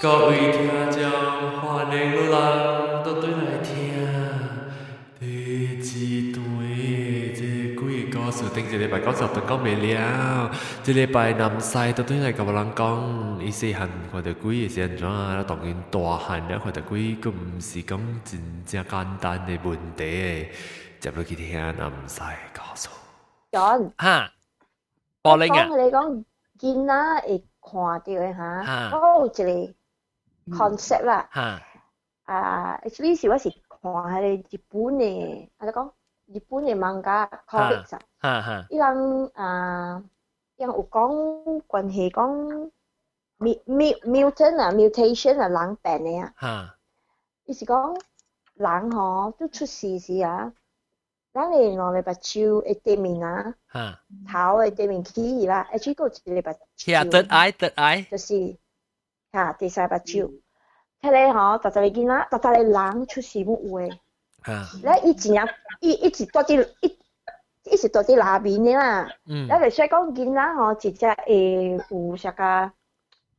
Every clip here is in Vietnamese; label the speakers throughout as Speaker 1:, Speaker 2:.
Speaker 1: 各位听众，欢迎你人都对来听第一段的这几个故事，顶一礼拜讲十段讲未了，这礼拜南西都对来甲我人讲，伊细汉看到鬼是安怎，当然大汉了看到鬼，佮毋是讲真正简单的问题，接落去听南西故事。
Speaker 2: John，
Speaker 3: 哈，波玲啊，
Speaker 2: 讲你讲见啦，会看到嘅吓，
Speaker 3: 哈
Speaker 2: 我有一个 concept 啦，
Speaker 3: 哈，
Speaker 2: 啊，actually 是我是看迄个日本嘅，啊，你讲日本嘅漫画 comics 啊，
Speaker 3: 哈哈，
Speaker 2: 伊人啊，伊人有讲关系讲 mu mu mutant 啊，mutation 啊，人病嘅啊，
Speaker 3: 哈，
Speaker 2: 伊是讲人吼都出事时啊，咱哋两个目睭会对面啊。
Speaker 3: 哈，
Speaker 2: 头嘅对面起啦，而且个一个目
Speaker 3: 听得爱得爱，
Speaker 2: 就是 吓、啊，第三把酒，睇咧吼，大家会见啦，大家咧人出事木有，
Speaker 3: 啊，
Speaker 2: 咧伊前日伊一直住啲一。一直住伫那边的啦，
Speaker 3: 嗯。
Speaker 2: 那就说讲囡仔吼，直接会有啥个，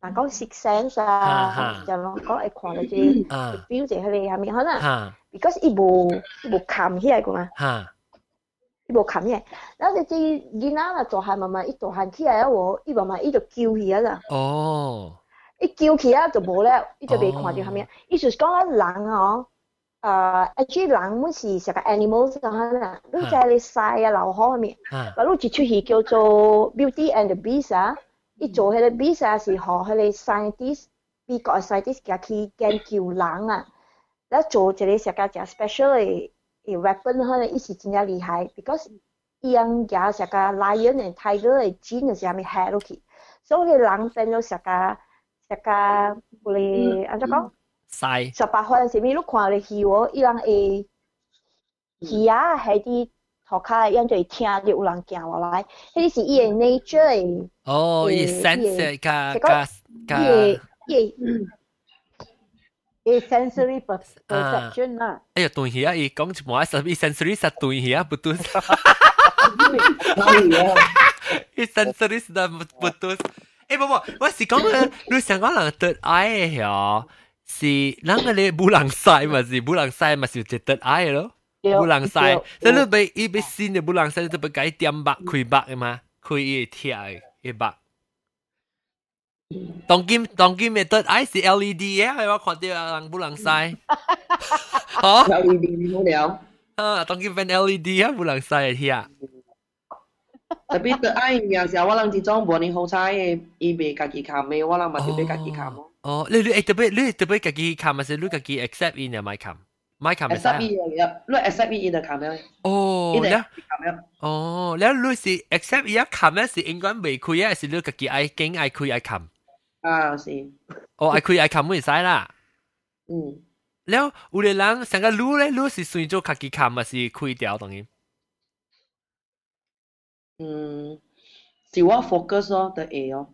Speaker 2: 那讲 six sense 啊，就咯，讲会看到
Speaker 3: 这
Speaker 2: 表姐喺你下面，可能，because 伊无伊无看起来个嘛，伊无看起来，那就这囡仔啦，大汉慢慢一大汉起来，我伊慢慢伊就叫起来啦。
Speaker 3: 哦。
Speaker 2: 一叫起啊就无了，伊就未看到下面。伊就是讲咱狼哦，呃，一句狼我是食个 animals 啊，你在你晒啊老好下面，那你一出戏叫做 Beauty and the Beast 啊，伊做迄个 Beast 啊是学迄个 scientist，美国 scientist 家去研究狼啊，那做一个食个只 special 诶 weapon 可能伊是真正厉害，because 伊用加食个 lion and tiger 诶 gene 是下面 hello 去，所以狼分都食个。成个嗰啲安怎讲？
Speaker 3: 晒，
Speaker 2: 十八岁时咪你看你戏喎，伊人会戏啊喺啲头壳，因就会听到有人行落来，迄是伊嘅 nature 嘅，
Speaker 3: 哦，伊
Speaker 2: 诶
Speaker 3: sense 加
Speaker 2: 这个
Speaker 3: 加
Speaker 2: 伊
Speaker 3: 加，
Speaker 2: 嘅伊嘅
Speaker 4: 嘅 sensory per- perception 啦，
Speaker 3: 哎呀，断去啊！伊讲一半十伊 sensory 实断去啊，不断，
Speaker 5: 哪里啊？
Speaker 3: 伊 sensory 实不断。 诶，不不，我是讲咧，你想讲人得爱嘅嗬，是人个咧冇人晒嘛，是冇人晒嘛，是就得爱咯。冇人晒，即系你俾伊俾先嘅冇人晒，你俾解点白开白嘅嘛，开伊贴嘅嘅白。当今当今嘅得爱是 LED 嘅，系我看到人冇人晒。哦，
Speaker 5: LED 你好了，
Speaker 3: 啊，当今变 LED 啊，冇人晒嘅贴。
Speaker 5: 特别对爱有时候我人之种无你好彩嘅，伊袂家己冚嘅，我人嘛就俾家己冚咯。
Speaker 3: 哦，你你诶特别你特别自己冚，还是你自己 accept in 啊？咪冚，咪冚咪
Speaker 5: accept
Speaker 3: 使。
Speaker 5: 伊嘅，你 accept 伊就冚了，
Speaker 3: 哦，
Speaker 5: 伊就
Speaker 3: 咧，
Speaker 5: 冚了。
Speaker 3: 哦，แล้ว你是 accept 伊啊冚咧，是应该未开啊，还是你自己爱惊爱开爱冚？
Speaker 5: 啊是，
Speaker 3: 哦，爱开爱冚会使啦。
Speaker 5: 嗯，
Speaker 3: แล้ว有啲人成个撸咧，撸是算做自己冚，还是开掉当然？
Speaker 5: 嗯，是我 focus 咯，就会咯，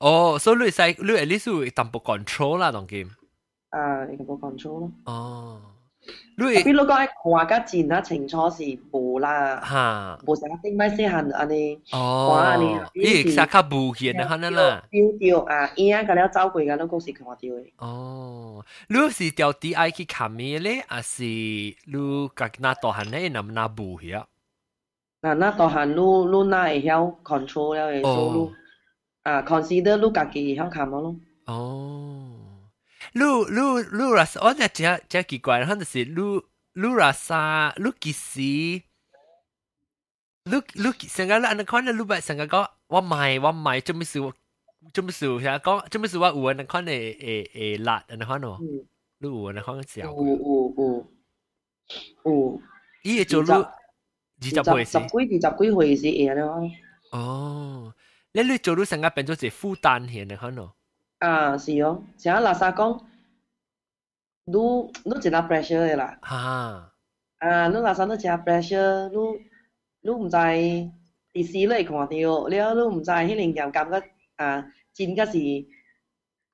Speaker 3: 哦，所以你使你 at least 会淡薄 control 啦，当然。
Speaker 5: 啊，你冇 control 咯。
Speaker 3: 哦，
Speaker 5: 特
Speaker 3: 你
Speaker 5: 别你讲爱看甲真啊清楚是无啦，
Speaker 3: 吓，
Speaker 5: 无成日顶摆细汉安尼。
Speaker 3: 哦，伊会撒卡布件啊，可能啦。
Speaker 5: 标到啊，影甲了走过甲咱讲是看到嘅。
Speaker 3: 哦，你是掉 D I 去砍咩咧？还是你家那大汉咧，能拿布去啊？
Speaker 5: 嗱，那大汉你你哪会晓 control 了嘅，所以你啊 consider 你家己会晓冚咯。
Speaker 3: 哦，你你你若是我真真真奇怪，可能是你你若是你其实你你成个人看你不成个讲我唔系我唔系，做咩事做咩事成日讲做咩事我有人看你诶诶辣人看哦，
Speaker 5: 嗯，
Speaker 3: 你有人看笑
Speaker 5: 有，有有有，
Speaker 3: 伊会做你 二十倍先。
Speaker 5: 十几二十几岁是会了。
Speaker 3: 哦，你你做到成个变咗一负担型嘅可能。
Speaker 5: 啊，是哦，像垃圾讲，你你真系 pressure 嘅啦。
Speaker 3: 哈，
Speaker 5: 啊，你垃圾你真系 pressure，你你唔知第四你会看到，了你唔知迄零件感觉啊，真个是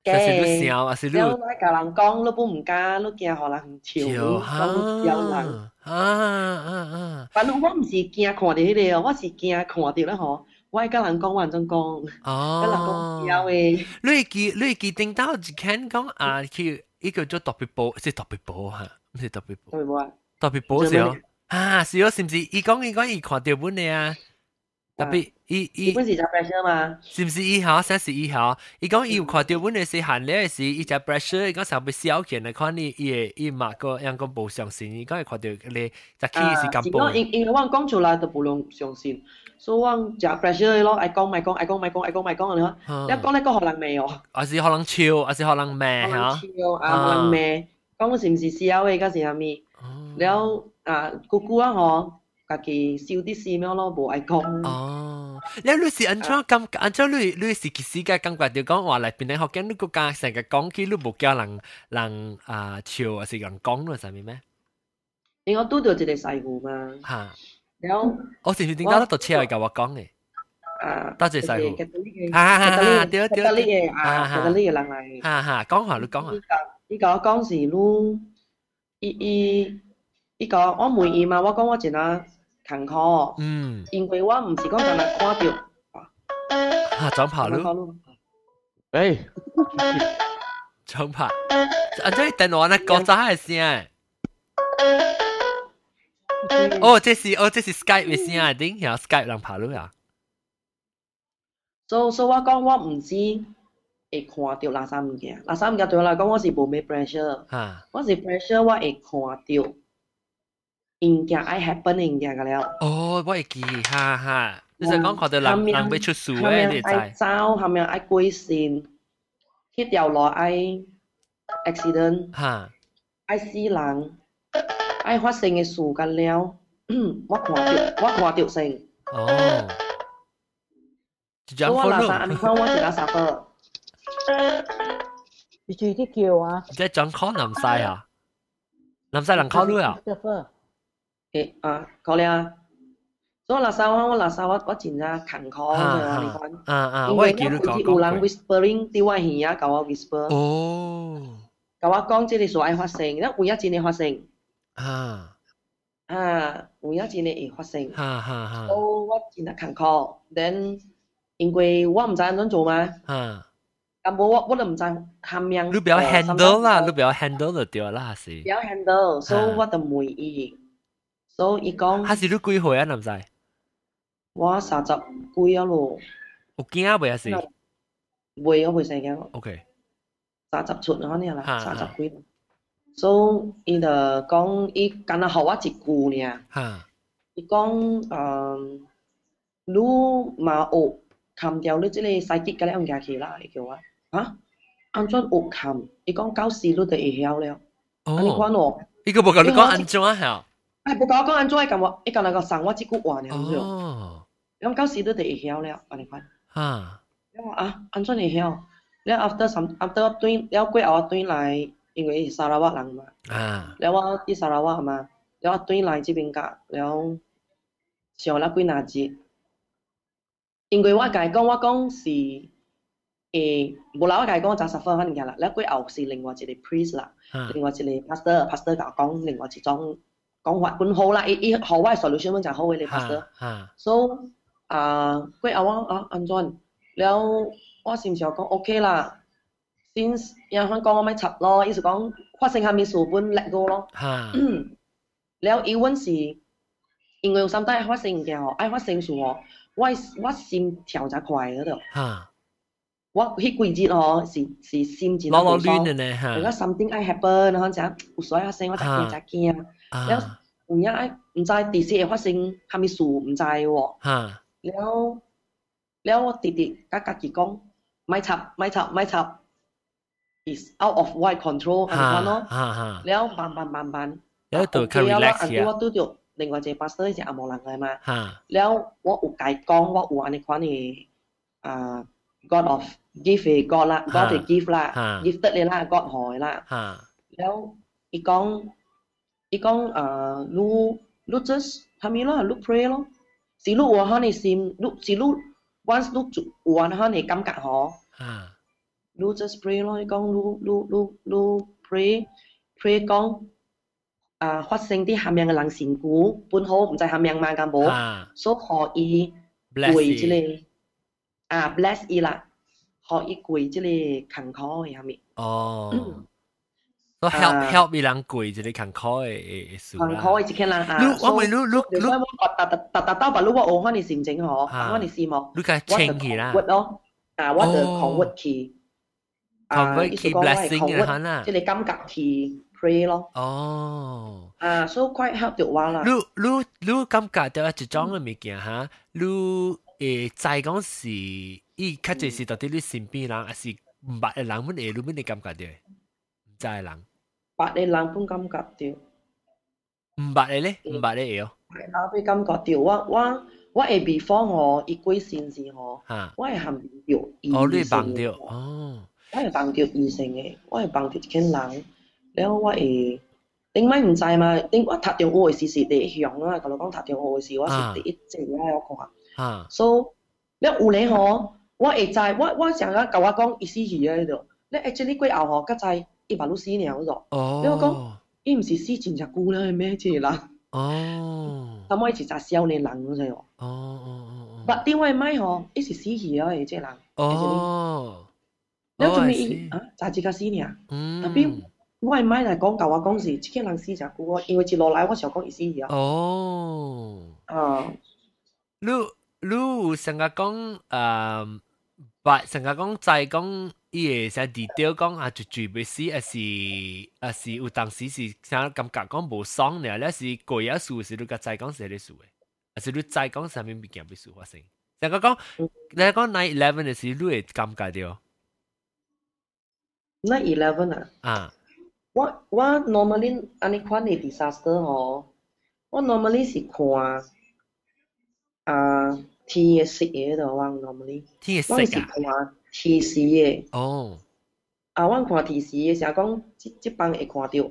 Speaker 5: 假
Speaker 3: 就是你
Speaker 5: 的。
Speaker 3: 笑，还是你
Speaker 5: 了，你甲人讲，你不唔敢，你惊互人笑你，
Speaker 3: 笑
Speaker 5: 讲你笑人。
Speaker 3: 啊啊啊啊！
Speaker 5: 反正我毋是惊看到迄个哦，我是惊看到咧吼，我甲人讲，我人真講，甲人講有誒。
Speaker 3: 你會記你會記定到一間講啊，去一个做特別報，即係特別報嚇，唔是特別報。
Speaker 5: 特別報啊！
Speaker 3: 特別報是哦，啊是哦，是不是？伊講伊講伊看到本嚟啊，特别伊伊
Speaker 5: 本是只 pressure 嘛，
Speaker 3: 是唔是伊号？三十一号，伊讲伊有看到本嘅是限了嘅是伊只 pressure，伊讲上边小件嚟看你伊嘅伊嘛个样讲无相信，伊讲伊看到你只 key 是咁报。
Speaker 5: 因因为我讲出来就无能相信。所以我食 pressure 咯，爱讲咪讲，爱讲咪讲，爱讲咪讲，你看，一讲咧个可能未哦，
Speaker 3: 还是可能笑，还是可能咩吓？
Speaker 5: 笑啊，可能咩？讲是唔是笑嘅，嗰是系咪？了啊，姑姑啊，嗬， 家己笑啲事咩咯，无爱讲。
Speaker 3: 哦，你你是安怎感安怎你你是其实嘅感觉就讲话嚟边啲学紧你个家成日讲起你无叫人人啊笑，还是人讲咯，系咪咩？
Speaker 5: 因为我拄到一个师傅嘛。
Speaker 3: 吓。
Speaker 5: 了，
Speaker 3: 我是唔是点解得到车嚟甲我讲嘅？
Speaker 5: 啊，
Speaker 3: 多谢师傅。
Speaker 5: 哈哈哈，
Speaker 3: 对对
Speaker 5: 对，嘅啊，吉德利嘅人嚟。
Speaker 3: 哈哈，讲下你讲下。
Speaker 5: 呢个讲是你，伊伊，呢个我问伊嘛，我讲我真系 坎坷。
Speaker 3: 嗯。
Speaker 5: 因为我唔是講今日看到。
Speaker 3: 啊，长跑路。
Speaker 1: 誒，
Speaker 3: 長跑，啊，即係電話咧講咗係先。哦，這是哦，這是 Skype 嘅聲啊，頂有 Skype 人拍落啊。
Speaker 5: 所所以我講我唔知會看到垃圾物件，垃圾物件对我來講我是无咩 pressure，我是 pressure 我會看到物件爱 happen 嘅物件个了。
Speaker 3: 哦，我会记，哈哈，你就讲看到人人要出事诶，你知？
Speaker 5: 爱走，后面爱过线，去掉落爱 accident，
Speaker 3: 哈，
Speaker 5: 爱死人。爱发生嘅事干了，我看到，我看到先。
Speaker 3: 哦。
Speaker 5: 我垃圾，你看我是垃圾个。
Speaker 4: 你自己叫啊？
Speaker 3: 即系讲可能晒啊？能晒能考虑啊？
Speaker 5: 诶啊，可能啊。所以垃圾我我垃圾我我真系坎坷嘅，你讲。
Speaker 3: 啊啊，我系记得讲。
Speaker 5: 有人 whispering 喺我耳仔，教我 whisper。
Speaker 3: 哦。
Speaker 5: 教我讲这个事爱发生，因为有一真嘅发生。
Speaker 3: 啊
Speaker 5: 啊，有影真诶会发生，
Speaker 3: 哈哈哈，
Speaker 5: 所以我真系坎坷。then 因为我唔知安怎做嘛，
Speaker 3: 啊，
Speaker 5: 咁我我我都唔知下面。
Speaker 3: 你不要 handle 啦，你不要 handle 就对啦，是。
Speaker 5: 不要 handle，所以我就问伊， 所以伊讲。
Speaker 3: 还是你几岁啊？唔知。
Speaker 5: 我三十几啊咯。
Speaker 3: 有惊未啊？是。
Speaker 5: 未，我未生惊。
Speaker 3: OK。
Speaker 5: 三十出嗰啲啦，三十几。所以伊就讲，伊敢若互我一句尔。
Speaker 3: 哈。
Speaker 5: 伊讲，嗯，你嘛学砍掉你即个细节，甲你用家去啦，伊叫我，啊，安怎学砍？伊讲到时你就会晓了。
Speaker 3: 哦。
Speaker 5: 你看我。
Speaker 3: 伊个无甲你讲安怎晓？
Speaker 5: 哎，不过我，讲安怎咁我，伊个那个生活只句话呢，是
Speaker 3: 哦。
Speaker 5: 讲到时都得会晓了，安尼款。啊。咁啊，安怎会晓？然后 after 上 after 对，然后过后转来，因为是沙拉瓦人嘛。
Speaker 3: 啊。
Speaker 5: 然后我伊沙拉瓦嘛，然后转来这边讲，然后上了几哪节？因为我家讲，我讲是诶，无啦，我家讲十十分肯定啦。然后过后是另外一个 priest 啦，另外一个 pastor，pastor 甲我讲，另外一种。讲法本好啦，伊伊互我嘅 solution 本就好嘅，你 pastor，so 啊，过后我啊安怎，แล้ว我是唔是讲 OK 啦？先有香港我咪插咯，意思讲发生下面事本叻过咯。แล้วอีวัน是因为有三代发生嘅吼，爱发生事吼，我我心跳就快嗰度。我迄几节吼是是心情
Speaker 3: 攞攞乱嘅呢吓。
Speaker 5: 而家 something 爱 happen，然后就有所发生，我就惊就惊。 了有影爱毋知第时会發生啥物事毋知喎。嚇！了了，我直直甲家己講，莫插莫插莫插，is out of my control 安尼咯。嚇嚇！了慢
Speaker 3: 慢慢慢，了就較 relax
Speaker 5: 啲。我拄着另外一個 pastor 是阿無人嚟嘛。嚇！了我有家講，我有安尼款嘅啊，God of give 嘅 God 啦，God 嘅 give 啦，gifted 嘅啦，God 害啦。嚇！了伊講。伊讲呃，愈愈做虾米咯，愈 pray 咯，是愈有迄个心，愈是愈 once 愈做有安迄个感觉吼。啊，愈做 pray 咯，伊讲愈愈愈愈 pray pray 讲。啊，發生啲下面嘅人善故，本好唔知下面嘛咁冇，所可以攰之類啊，bless 伊啦，可以攰之類勤苦嘅下面。
Speaker 3: 哦。都 help help 伊人跪一个坎坷诶诶事
Speaker 5: 坎坷诶一个人啊。
Speaker 3: 你我问你你你，
Speaker 5: 我达达达达到把你我学翻你心情嗬，翻你事幕。
Speaker 3: 你嘅清起啦。
Speaker 5: 我咯，啊，我就 convert 去。
Speaker 3: convert 去 blessing 啊啦。
Speaker 5: 即系感觉去 pray 咯。
Speaker 3: 哦。
Speaker 5: 啊，so quite help 到我啦。
Speaker 3: 你你你感觉到一种嘅物件哈，你诶知讲是，伊较济是到底你身边人，还是唔捌嘅人，乜嘢你乜嘢感觉到？唔知嘅人。
Speaker 5: 捌嘅人本感觉到。
Speaker 3: 唔捌嘅咧，唔捌嘅哦。
Speaker 5: 系啊，佢感觉到我我我系 before 我一归先时嗬，我系含到异性。
Speaker 3: 哦，你帮到哦。
Speaker 5: 我系帮到异性嘅，我系帮到一个人，然后我系。顶咪唔知嘛？顶我读中学嘅时是第一项啊，同你讲读中学嘅时，我是第一只啊，我看。
Speaker 3: 啊。
Speaker 5: 所以，你有咧吼，我会知，我我成日甲我讲伊死去喺度。你 actually 过后吼，甲知 伊把你死了咗。
Speaker 3: 哦。
Speaker 5: 你我讲，伊唔是死真只久咧，咩即个人？
Speaker 3: 哦。
Speaker 5: 咁我是只少年人嗰只。
Speaker 3: 哦哦哦。
Speaker 5: 但另外咪吼，伊是死去咗嘅即个人。
Speaker 3: 哦。
Speaker 5: 你做咩伊啊？就只个死呢？
Speaker 3: 嗯。
Speaker 5: 特别。我系咪嚟讲教我讲是，即个人死就久啊，因为一落来我想讲伊死去啊。
Speaker 3: 哦。
Speaker 5: 啊。
Speaker 3: 你你有成日讲诶，白成日讲在讲 伊个啥 detail 讲啊，就绝别死，还是还是有当时是啥感觉讲无爽咧，咧是过一数是你个在讲是啲数嘅，还是你在讲上面物件必须发生。成日讲你讲 nine eleven 嘅时，你会感觉到？
Speaker 5: nine eleven 啊？
Speaker 3: 啊。
Speaker 5: 我我 normally 安尼款嘅 disaster 吼，我 normally 是看啊天嘅色嘅度，我 normally
Speaker 3: 天嘅色啊，
Speaker 5: 提示的
Speaker 3: 哦。
Speaker 5: 啊，阮看提示的，想讲即即帮会看到，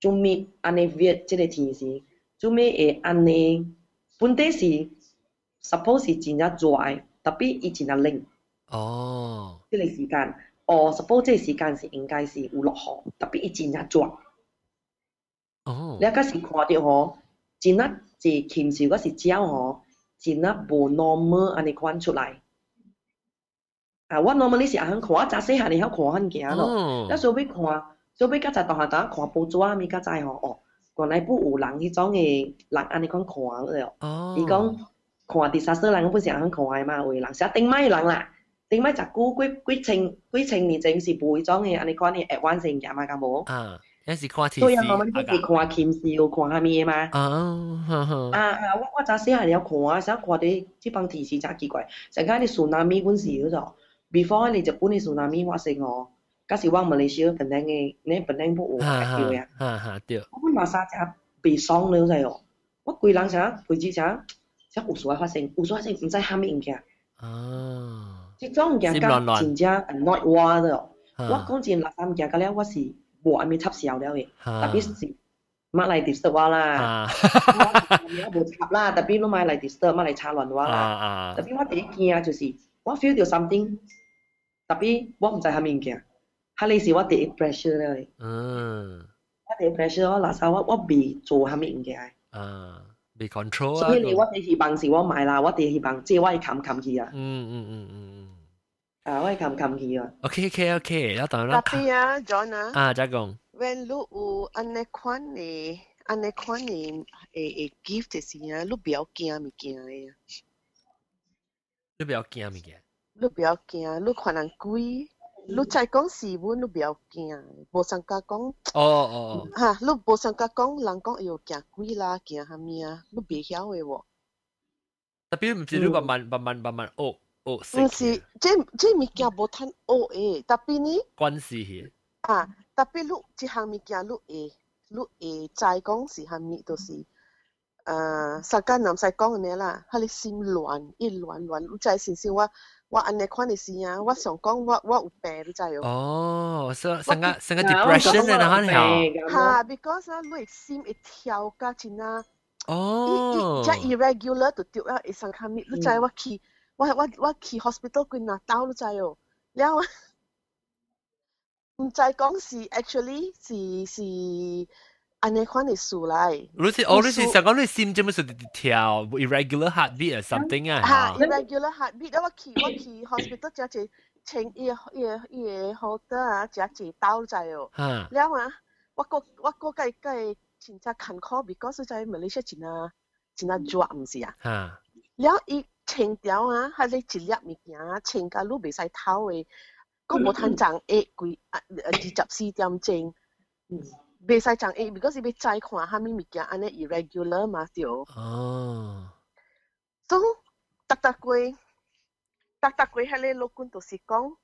Speaker 5: 做咩安尼约即个提示？做咩会安尼？本底是 suppose 是真正热的，特别伊真正冷。
Speaker 3: 哦。
Speaker 5: 即个时间，哦，suppose 即个时间是应该是有落雨，特别伊真正热。
Speaker 3: 哦。
Speaker 5: 你啊，是看到吼，真正是禽兽，我是鸟吼，真正无 normal 安尼看出来。啊，我 normally 是安看，我早细汉你晓看很惊咯。那所以看，所以较早大汉大看报纸啊，咪较早吼哦，原来不有人迄种诶人安尼款看了。
Speaker 3: 哦。
Speaker 5: 伊讲看 disaster 人本是安看诶嘛，有人写顶摆人啦。顶摆十久几几千几千年前是无迄种诶安尼款诶 advance 嘅嘢嘛，敢无？
Speaker 3: 啊，一是看天
Speaker 5: 对啊，我们是看禽兽，看虾米嘛。
Speaker 3: 啊，
Speaker 5: 啊啊！我我早细汉了看啊，想看啲即帮天时真奇怪。成间啲苏南米本是嗰种 ，before 你日本啲苏南米发生哦，嗰时我马来西亚本来嘅，你本来不有叫呀。
Speaker 3: 哈哈，对。
Speaker 5: 我马沙只被伤了就哦，我规人成飞机成成有事发生，有事发生唔知虾米物件。
Speaker 3: 啊。即
Speaker 5: 种物件甲真正 annoy 我咗。我讲真，垃圾物件，嗰咧我是无安咪插笑了嘅，特别是乜嚟 disturb 我啦，我无插啦，特别你买嚟 disturb 乜嚟插乱我啦，特别我第一件就是我 feel 到 something， 特别我唔知系咩物件，系你是我第一 pressure 咧。
Speaker 3: 嗯。
Speaker 5: 我第一 pressure 我垃圾我我未做系咩物件。
Speaker 3: 啊。被 control
Speaker 5: 啊！所以你我第希望是我买啦，我第希望即系我系冚冚佢啊。
Speaker 3: 嗯嗯嗯嗯嗯。
Speaker 5: 啊，我系冚冚佢啊。
Speaker 3: OK OK OK，有当然。
Speaker 6: tapi 啊，John 啊。
Speaker 3: 啊，再讲。
Speaker 6: When 你有安尼款嘅安尼款嘅诶诶 gift 嘅时啊，你不要惊物件嘅啊。
Speaker 3: 你不要惊物件。
Speaker 6: 你不要惊，你可能贵。你在讲事物，你不要惊，无想家讲。
Speaker 3: 哦哦。
Speaker 6: 哈，你无想家讲，人讲又惊贵啦，惊虾米啊？你别晓诶喎。
Speaker 3: 特别唔是你百慢慢慢慢慢学学识。
Speaker 6: 唔是，这这物件无通学诶，特别呢。
Speaker 3: 关系。
Speaker 6: 啊，特别你一项物件，你会，你会在讲是虾米，都是。呃，三间南再讲嘅咩啦？哈，你心乱，一乱乱，你知先先话。我安尼款嘅事啊，我想讲我我有病，你知哦。
Speaker 3: 哦，所成个成个 depression 咧，哪
Speaker 6: 样？吓，because 啊，你心会跳㗎，真啊。
Speaker 3: 哦。
Speaker 6: 即 irregular 就掉啊，会生卡咪，你知我去，我我我去 hospital 佢拿刀，你知哦。然后唔知讲是 actually 是是 安尼款的事嚟。
Speaker 3: 你是哦，你是想讲你心做乜事跳 irregular heartbeat or something 啊？
Speaker 6: 吓，irregular heartbeat，我去我去 hospital 只只请伊伊伊好得啊，只只刀仔哦。
Speaker 3: 吓，
Speaker 6: 了啊，我个我个计计真正坎坷，because 在 Malaysia 真啊真啊热，唔是啊？
Speaker 3: 吓，
Speaker 6: 了伊清掉啊，系你一粒物件清甲你袂使偷嘅，佫无通涨诶几啊二十四点钟。 袂使讲诶，because 伊要再看虾米物件安尼 irregular 嘛对。
Speaker 3: 哦，
Speaker 6: so 逐逐过，逐逐过迄个老官就是讲，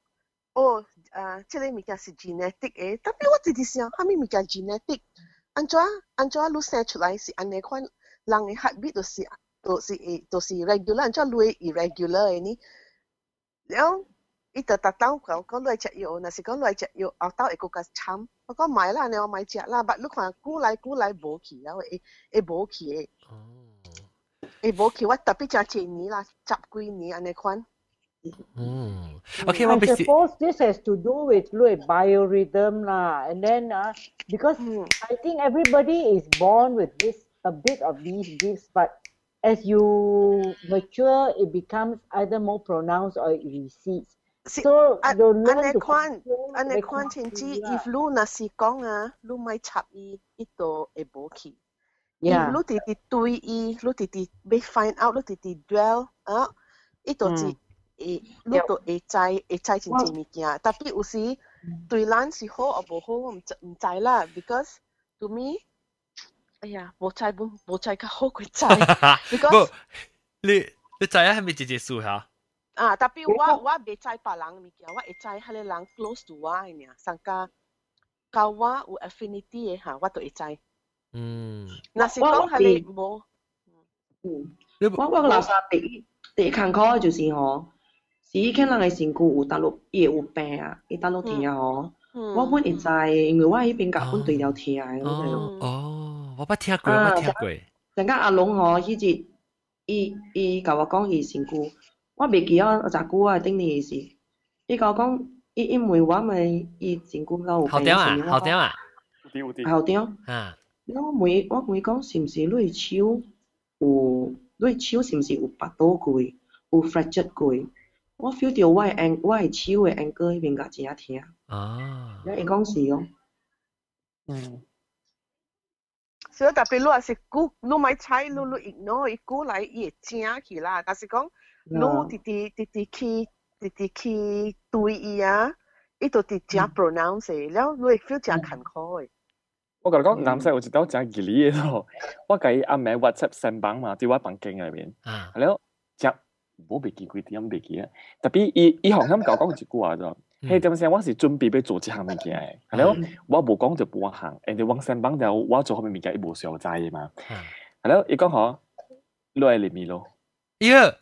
Speaker 6: 哦，啊，即个物件是 genetic 诶，特别我直直想，虾米物件 genetic，安怎安怎你生出来是安尼款，人嘅 heartbeat 就是就是会就是 regular，安怎你 irregular 嘅呢？了。伊就特登讲讲来食药，若是讲来食药，后头会更加惨。 我讲买啦，你我买食啦，但你看久来久来无去啊，会会无去嘅，
Speaker 3: 哦，
Speaker 6: 会无去。我特别食几年啦，十几年安尼款。
Speaker 3: 嗯，OK，我
Speaker 4: I
Speaker 3: 必须
Speaker 4: suppose this has to do with like biorhythm lah, and then uh, because
Speaker 6: Hmm.
Speaker 4: I think everybody is born with this a bit of these gifts, but as you mature, it becomes either more pronounced or it recedes.
Speaker 6: 是
Speaker 4: So
Speaker 6: 安
Speaker 4: you
Speaker 6: 安
Speaker 4: learn
Speaker 6: 尼
Speaker 4: to
Speaker 6: 款，
Speaker 4: control
Speaker 6: 安尼
Speaker 4: the
Speaker 6: 款亲子
Speaker 4: control
Speaker 6: ，if 你若是讲啊，你莫插伊，伊就会无去。
Speaker 4: Yeah.
Speaker 6: 你直直对伊，你直直要 find out，你直直 dwell 啊，伊就是会，你就会知会知真正物件。特别有时对咱是好或无好，我唔知唔知啦，because to me，哎呀，无知本无知较好过知
Speaker 3: 不，
Speaker 6: because，
Speaker 3: 你你知影系咪直接数下？
Speaker 6: 啊，特别我我袂知别人物件，我会知迄个人 close to 我嘅尔，上加甲我有 affinity 嘅吓，我就会知。
Speaker 3: 嗯，
Speaker 6: 若是讲迄个无，
Speaker 5: 嗯，
Speaker 3: 你
Speaker 5: 我我垃圾第一第一坎坷就是吼，是伊看人嘅身躯有搭落伊会有病啊，伊搭落疼吼，
Speaker 6: 嗯，
Speaker 5: 我本会知，因为我喺边甲本对了疼嘅，我知咯。
Speaker 3: 哦哦，我捌听过，我捌听过。
Speaker 5: 阵间阿龙吼，迄日伊伊甲我讲伊身躯， 我袂记啊，十久啊，頂年事。伊甲我講，伊因为我咪伊身軀有病，
Speaker 3: 後點啊，後點啊，
Speaker 7: 有啲有啲，
Speaker 5: 後點。
Speaker 3: 啊，
Speaker 5: 我每我問伊講，是毋是你的手有，你的手是毋是有拔倒過，有 fracture 過？我 feel 到我的 an 我的手的 ankle 迄邊甲真啊疼。
Speaker 3: 哦，
Speaker 5: 了伊講是哦，
Speaker 7: 嗯，
Speaker 6: 所以特別你若是久，你莫猜，你你 ignore 伊久來伊會正去啦。但是講你直直直直去直直去對伊啊，伊就直正 pronounce 的，了你會 feel 正坎坷的。
Speaker 7: 我甲你講，南西有一道真吉利嘅咯，我甲伊暗暝 WhatsApp 上榜嘛，伫我房間內面，
Speaker 3: 啊，
Speaker 7: 了只冇袂記幾點袂記啊，特別伊伊好像甲我講一句話咗。迄點先，我是準備要做一項物件嘅，係咯，我無講就半項，人哋往上榜就我做嗰物件，伊無上知嘅嘛，
Speaker 3: 啊，
Speaker 7: 係咯，伊講吼，你係連咪咯，
Speaker 3: 呀，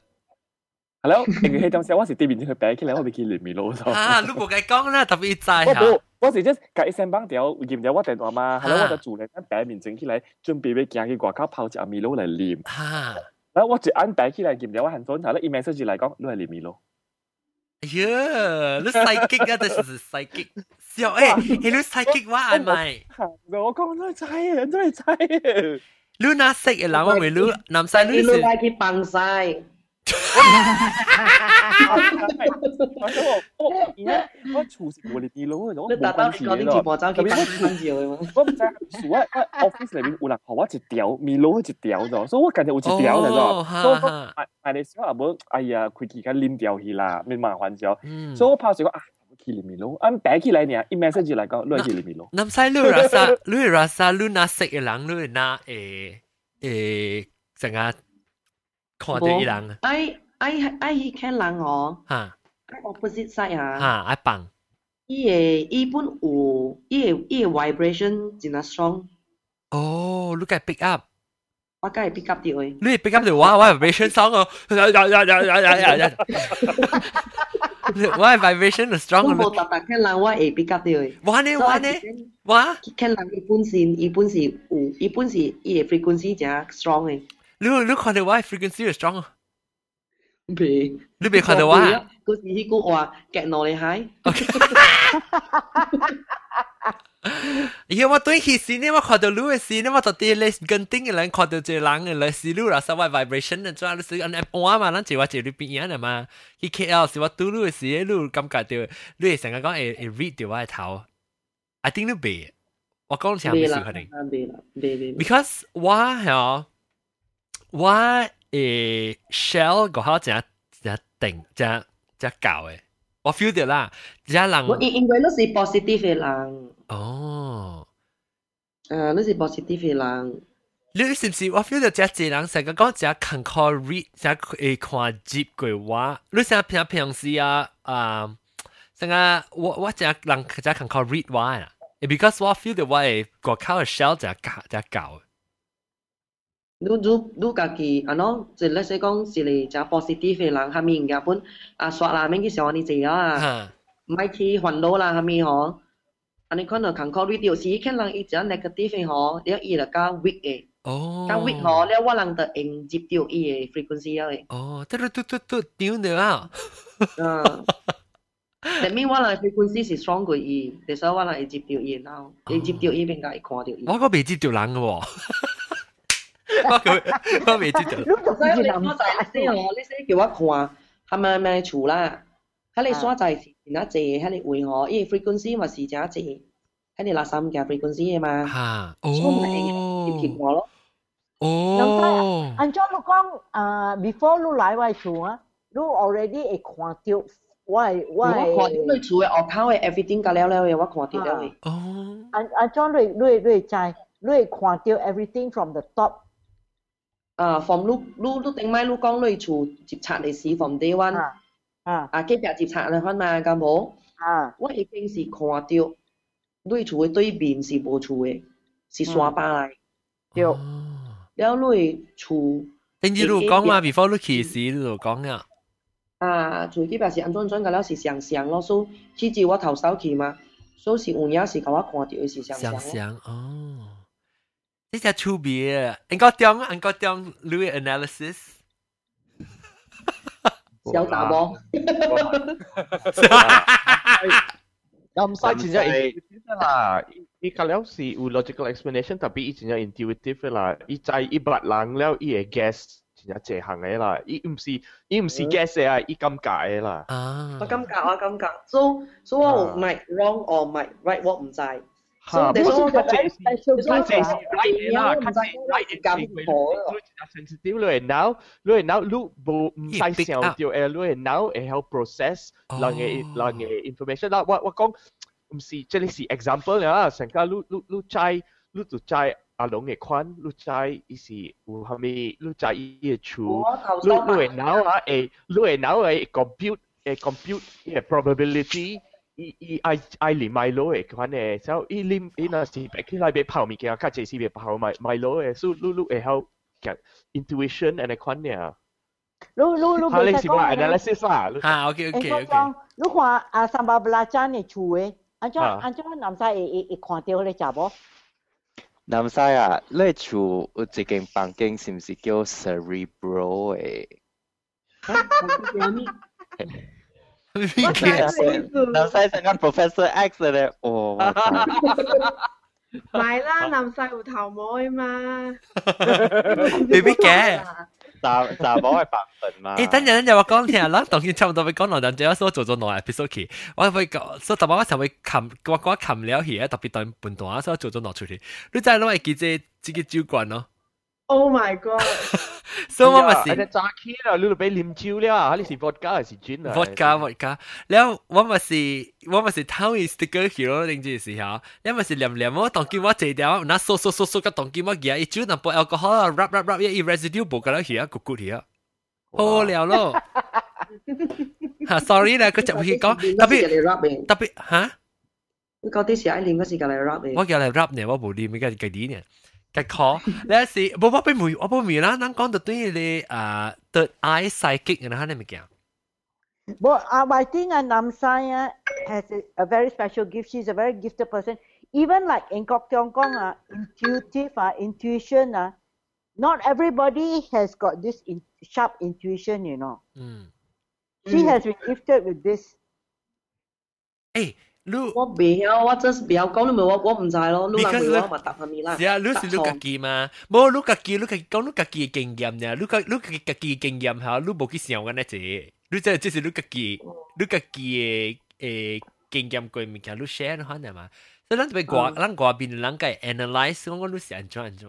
Speaker 7: 系咯，因为迄点先我是对面去摆起来，我未记连咪咯咗。
Speaker 3: 啊，你冇计讲啦，特别知
Speaker 7: 我
Speaker 3: 吓，
Speaker 7: 冇，我是即甲伊先绑掉，验掉我电话嘛，系咯，我就做嚟一摆面整起来，准备要行去外口泡一阿米露嚟啉，
Speaker 3: 吓，
Speaker 7: 然后我一按摆起来验掉我handphone，系咯，伊 message 嚟讲，你系连咪咯，
Speaker 3: 呀，你 psychic 啊，这是 psychic，笑诶，你 psychic 我系咪？
Speaker 7: 我讲真系知啊，真系知啊，
Speaker 3: 你哪识嘅人我未你南西
Speaker 5: 你
Speaker 3: 你是
Speaker 5: 落来去 放晒，
Speaker 7: 我我而家我处事无你啲咯，我
Speaker 5: 你
Speaker 7: 冇
Speaker 5: 特登
Speaker 7: 关系嘅咯。
Speaker 5: 讲啲节目走去放翻照嘅嘛。
Speaker 7: 我唔知系我我 office 里面有人学我一条米露一条咗，所以我近日有一条嚟
Speaker 3: 哦
Speaker 7: 咗，所以我
Speaker 3: 哈哈
Speaker 7: 买买嚟时候啊冇，哎呀，佢而家黏掉去啦，咪麻烦咗。
Speaker 3: 嗯，
Speaker 7: 所以我拍住讲啊，去里面咯，按摆起来呢，一 message 嚟讲，攞去里面咯。
Speaker 3: 南西你 rasa 你 rasa 你哪识嘅人你哪诶诶成日 看到伊人
Speaker 5: I I I 伊看人哦
Speaker 3: 吓，
Speaker 5: I opposite side 啊，
Speaker 3: 吓爱放
Speaker 5: 伊嘅伊本有伊嘅伊嘅 vibration 真系 strong，
Speaker 3: 哦，你该 pick up。
Speaker 5: 我梗系 pick up 掉嘅。
Speaker 3: 你 pick up 条话，我系 vibration song 哦，呀呀呀呀呀呀呀！我系 vibration 就 strong
Speaker 5: 我
Speaker 3: 咯。
Speaker 5: 冇特特看人，我会 pick up 掉嘅。
Speaker 3: 哇呢哇呢哇！
Speaker 5: 看人伊本身伊本是有，伊本是伊嘅 frequency 真 strong 嘅。
Speaker 3: 你你看到我系 frequency 就 strong 啊？
Speaker 5: 未，
Speaker 3: 你未看到我啊？
Speaker 5: 嗰时迄句话夹落嚟嗨，
Speaker 3: 因为我对起时呢，我看到路嘅时呢，我就啲你跟顶嘅人看到只人嘅来时路啦，所谓 vibration 嘅做，你是按按嘛，咱就话就你边样啊嘛。佢 KL 是我对路嘅时，路感觉到你系成日讲会会 read 到我嘅头，I think 你背，我讲成唔少可能。
Speaker 5: 背啦，背背。
Speaker 3: because 我系 我诶 shell 个口正正定正正搞嘅，我 feel 到啦，正人
Speaker 5: 我应应该都是 positive 嘅人，
Speaker 3: 哦。
Speaker 5: 诶，都是 positive 嘅人。
Speaker 3: 你是唔是我 feel 到只只人成日讲只 control read 只会看接句话，你成日平平时啊啊，成日我我只人只 control read 话啊，because 我 feel 到我系个口嘅 shell 只教只教。
Speaker 5: 你你你家己安怎，就let's say 讲是你只 positive 嘅人，下面日本啊刷啦，免去想你做啊，
Speaker 3: 哈，
Speaker 5: 唔系去烦恼啦，下面嗬。อันนี้คนเราขังคอรีเดียวสีแค่ลังอีจะ negative เหรอเดี๋ยวอีแล้วก็ weak เอง
Speaker 3: 哦，
Speaker 5: ก็ weak เหรอแล้วว่าลังแต่เองจิบเดียวอี frequency เอง
Speaker 3: 哦，嘟嘟嘟嘟嘟，屌你啊！
Speaker 5: อ่าแต่ไม่ว่าลัง frequency 是 strong กว่าอีแต่所以ว่าลังจิบเดียวอีแล้วอีจิบเดียวอีเป็นการ看到อี
Speaker 3: 我个未接条人嘅喎，我个 我未接条。
Speaker 4: 你就
Speaker 5: 所以你
Speaker 4: 是谂
Speaker 5: 所在先哦，你先叫我看，系咪咪厝啦？喺你所在是哪只？喺你会嗬，因为 frequency 咪是只只，喺你垃圾嘅 frequency 嘅嘛，
Speaker 3: 吓，
Speaker 5: 所以咪接贴
Speaker 3: 哦，
Speaker 5: 我咯。
Speaker 3: 哦，
Speaker 4: 按照你讲，啊，before 你来我厝啊，你 already 会看到我系我
Speaker 5: 我看到
Speaker 4: 系
Speaker 5: 你厝嘅外口嘅 everything 搞了了嘅，我看到了嘅。
Speaker 3: 哦，
Speaker 4: 按按照你你你知，你会看到 everything from the top
Speaker 5: 啊，from 你你你頂擺你講你厝接插嚟是 from day one，
Speaker 4: 啊啊。
Speaker 5: 啊，隔壁接插嚟看嘛，咁冇，
Speaker 4: 啊。
Speaker 5: 我已經是看到你厝嘅对面是無厝嘅，是山巴嚟，
Speaker 4: 對
Speaker 3: 哦
Speaker 5: 了你厝。
Speaker 3: 等住你講嘛，before 你起時你就講啊，
Speaker 5: 啊，最基本是安怎怎個了是上上咯，所以至我頭手去嘛，所以是有影是甲我看到的是上上
Speaker 3: 想
Speaker 5: 咯。
Speaker 3: 想哦，呢只区别啊，应该点应该点 Louis analysis，
Speaker 5: 小查某，
Speaker 8: 咁晒真正 intuitive 啦，伊甲了是有 logical explanation，特别伊真正 intuitive 啦，伊知伊捌人了，伊会 guess 真正这行嘅啦，伊唔是伊唔是 guess 嘅啊，伊感觉嘅啦。
Speaker 3: 啊
Speaker 5: 我，感觉我感觉，所以所以我
Speaker 8: 啊
Speaker 5: might wrong or might right 我唔知，
Speaker 8: 嚇，唔好心睇，
Speaker 4: 唔
Speaker 8: 好
Speaker 4: 心
Speaker 8: 睇，
Speaker 4: 唔
Speaker 8: 好心
Speaker 4: 睇
Speaker 8: 啲嘢啦，睇啲睇啲
Speaker 5: 咁
Speaker 8: 嘅
Speaker 5: 嘢。
Speaker 8: 佢而家 sensitive，佢係 now，佢係 now，佢冇唔細聲又調 air，佢係 now，佢喺 process。哦。嗰啲嗰啲 information 啦，我我講，嗯，即係例如 example 啦，成日佢佢佢猜，佢就猜阿龍嘅款，佢猜，依啲烏蠔咪，佢猜夜處。
Speaker 5: 我求
Speaker 8: 真。
Speaker 5: 佢
Speaker 8: 佢係 now 啊，佢佢係 now 係 compute，係 compute，係 probability。伊伊爱爱连买攞诶款诶，所以伊连伊若是白起来别跑物件，较济是别跑买买攞诶，所以你你会晓嘅 intuition 诶款嘅，
Speaker 4: 你你你
Speaker 8: 吓你
Speaker 4: 别
Speaker 8: 是话
Speaker 4: 讲嘅
Speaker 8: analysis 啦，你
Speaker 3: 啊，OK
Speaker 4: 应
Speaker 3: OK
Speaker 4: 该
Speaker 3: OK，
Speaker 4: 讲，你看啊三百八间嘅厝嘅，按照
Speaker 8: 啊
Speaker 4: 按照男仔会会会看到你查无？
Speaker 9: 南西啊，你厝有一间房间是唔是叫 cerebral 诶？
Speaker 3: 边
Speaker 9: 南
Speaker 3: 嘅？
Speaker 9: 西南西成间 Professor X 咧，哦，我知
Speaker 6: 唔系啦，南细湖头妹嘛，
Speaker 3: 未必嘅。
Speaker 9: 查查某嘅白份嘛。
Speaker 3: 诶，等阵等阵，我讲听啦，当然差唔多会讲两阵，最后所做咗两 episode 去，我会讲，所以特别我就会冚，我讲冚了去，特别当半段，所以做咗攞出去。你真系攞嚟记者自己照惯咯，
Speaker 6: Oh my god！
Speaker 3: 所以我咪
Speaker 8: 诶
Speaker 3: 是
Speaker 8: 只炸 key 啦，你就俾啉酒了，你是 vodka 还是 gin 啊
Speaker 3: vodka vodka，然后我咪是我咪是偷伊 sticker 去咯，定住时候，你咪是黏黏我当见我坐掉，那扫扫扫扫个当见我嘢，一酒淡薄 alcohol rub rub rub 一 residue 冇个啦去啊，咕咕去啊，好了咯。吓，sorry 啦，佢就会讲特别
Speaker 5: 嚟 rap 嘅，
Speaker 3: 特别吓。
Speaker 5: 你嗰啲时爱念嗰时间嚟 rap 嘅。
Speaker 3: 我叫嚟 rap 呢，我冇念嘅计啲呢， 计 call 你是冇我俾梅，我俾梅啦，咱讲到对你啊 third eye psychic 然后你咪讲，
Speaker 4: But uh, I think uh, Namsaya has a, a very special gift. She's a very gifted person. Even like in Kok Tiong Kong, uh, intuitive, uh, intuition, uh, not everybody has got this in, sharp intuition, you know.
Speaker 3: 嗯，
Speaker 4: She has been gifted with this.
Speaker 3: 诶， 你
Speaker 5: 我未晓，我真是未晓讲，你咪我我唔知咯，你人
Speaker 3: Because
Speaker 5: 问我嘛答下面啦。
Speaker 3: 是啊，你是你家己嘛？无你家己，你家己讲你家己嘅经验呀，你家你家己家己嘅经验吓，你无去想紧咧啫。你即系即是你家己，你家己嘅诶经验过物件，你 share 可能嘛？所以咱特别外，咱外边人家 analyze 讲讲你是安怎安怎。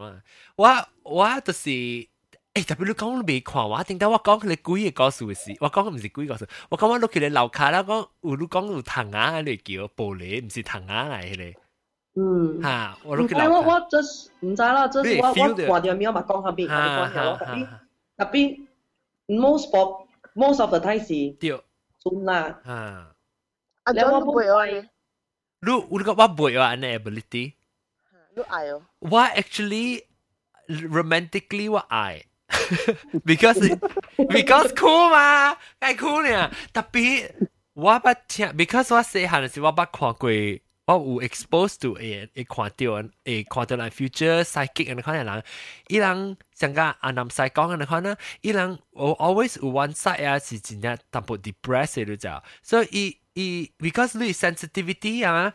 Speaker 3: 我我就是。 诶，特别你讲你未看我，定得我讲你鬼嘅故事事，我讲唔是鬼故事，我讲我碌起你楼卡啦，讲有你讲有藤牙嚟叫玻璃，唔是藤牙嚟嘅。
Speaker 5: 嗯，
Speaker 3: 吓，我
Speaker 5: 唔知
Speaker 3: 碌起楼卡。
Speaker 5: 我我就是唔知啦，就
Speaker 3: 你
Speaker 5: 是我我
Speaker 3: feel 到
Speaker 5: 看到面我咪讲下边，我
Speaker 3: 哈
Speaker 5: 讲下我，
Speaker 3: 哈
Speaker 5: 特别
Speaker 3: 哈，
Speaker 5: 特别 most of most of the time 是
Speaker 3: 对，
Speaker 5: 准啦。
Speaker 3: 吓。
Speaker 6: 啊，
Speaker 5: 你有冇
Speaker 6: 咗你背我嘅，
Speaker 3: 你你个我背话呢 ability，
Speaker 6: 你爱哦。
Speaker 3: 我 actually romantically 我爱 ，because because cool 嘛，梗系 cool 呢。特别我捌听，because 我细汉嘅时候我捌看过。我有 exposed to 诶会看到会看到人 future psychic 嘅可能人，伊人像个阿南西讲嘅可能，伊人我 always 有 one side 啊是真正淡薄 depressed 嘅就，所以伊 because 你 sensitivity 啊，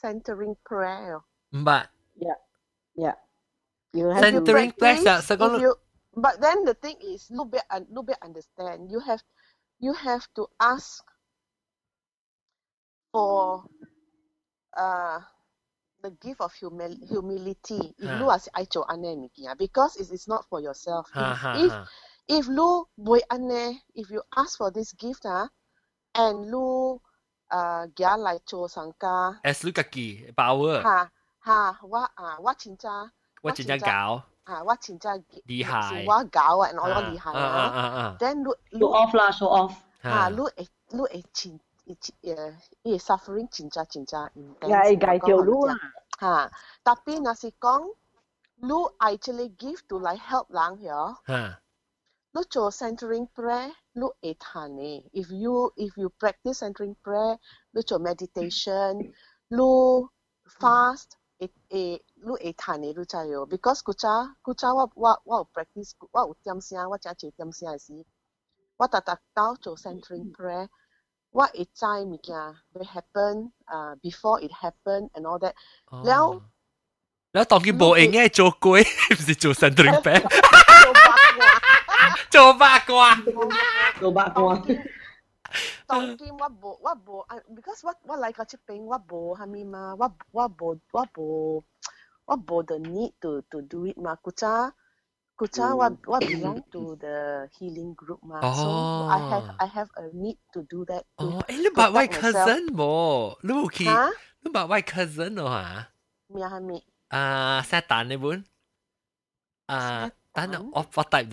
Speaker 6: centering prayer。
Speaker 3: 唔係
Speaker 4: Yeah. Yeah. You have
Speaker 6: If you
Speaker 4: to
Speaker 3: Centering
Speaker 6: practice,
Speaker 3: prayer, sa- sa-
Speaker 6: you, but then the thing is, no be un, no be understand. You have, you have to ask for, uh, the gift of humil- humility. If
Speaker 3: Ha.
Speaker 6: you are ai ane mikia, because it is not for yourself.
Speaker 3: Ha,
Speaker 6: If
Speaker 3: ha,
Speaker 6: if
Speaker 3: ha.
Speaker 6: if lu boy ane, if you ask for this gift ah, and lu uh gia lai cho sangka,
Speaker 3: as 你家己 power，
Speaker 6: 哈哈，我啊我真正
Speaker 3: 我真正搞，
Speaker 6: 啊，我真正
Speaker 3: 厉害
Speaker 6: 是我搞啊，我我
Speaker 3: 啊
Speaker 6: 厉害
Speaker 3: 啊啊
Speaker 6: 啊。
Speaker 3: 啊啊
Speaker 6: then 你你
Speaker 5: show off 啦，show off。
Speaker 6: 啊，你会你会真诶，伊 suffering 真正真正 intense。
Speaker 4: 也会介绍你啊。
Speaker 6: 吓，特别若是讲，你 actually give to 来 help 人嗬，吓 Lucho centering prayer look at hane. If you if you practice centering prayer, look your meditation, look fast, it a eh, look at honey look yo. Because kucha kucha what what what practice what utiam siya what cha che utiam siya si. ta tatak tao cho centering prayer. What it time mikia will happen uh before it happen and all that. Oh. Now
Speaker 3: แล้วตอนกินโบเองไงโจกุ้ยไม่ใช่โจ centering prayer
Speaker 6: 做八卦，
Speaker 3: โจ八卦
Speaker 5: 做八卦。
Speaker 6: 当今我无我无啊，because 我我嚟个出边我无系咪嘛，我我无我无我无 the need to to do it 嘛，古早古早我我 belong to the healing group 嘛，so I have I have a need to do that
Speaker 3: 哦
Speaker 6: to，
Speaker 3: 诶你把 white
Speaker 6: protect myself
Speaker 3: cousin 冇你冇去
Speaker 6: 吓
Speaker 3: 你把 white cousin 咯吓
Speaker 6: 咩系咪？
Speaker 3: 啊 set 蛋呢本啊蛋我我带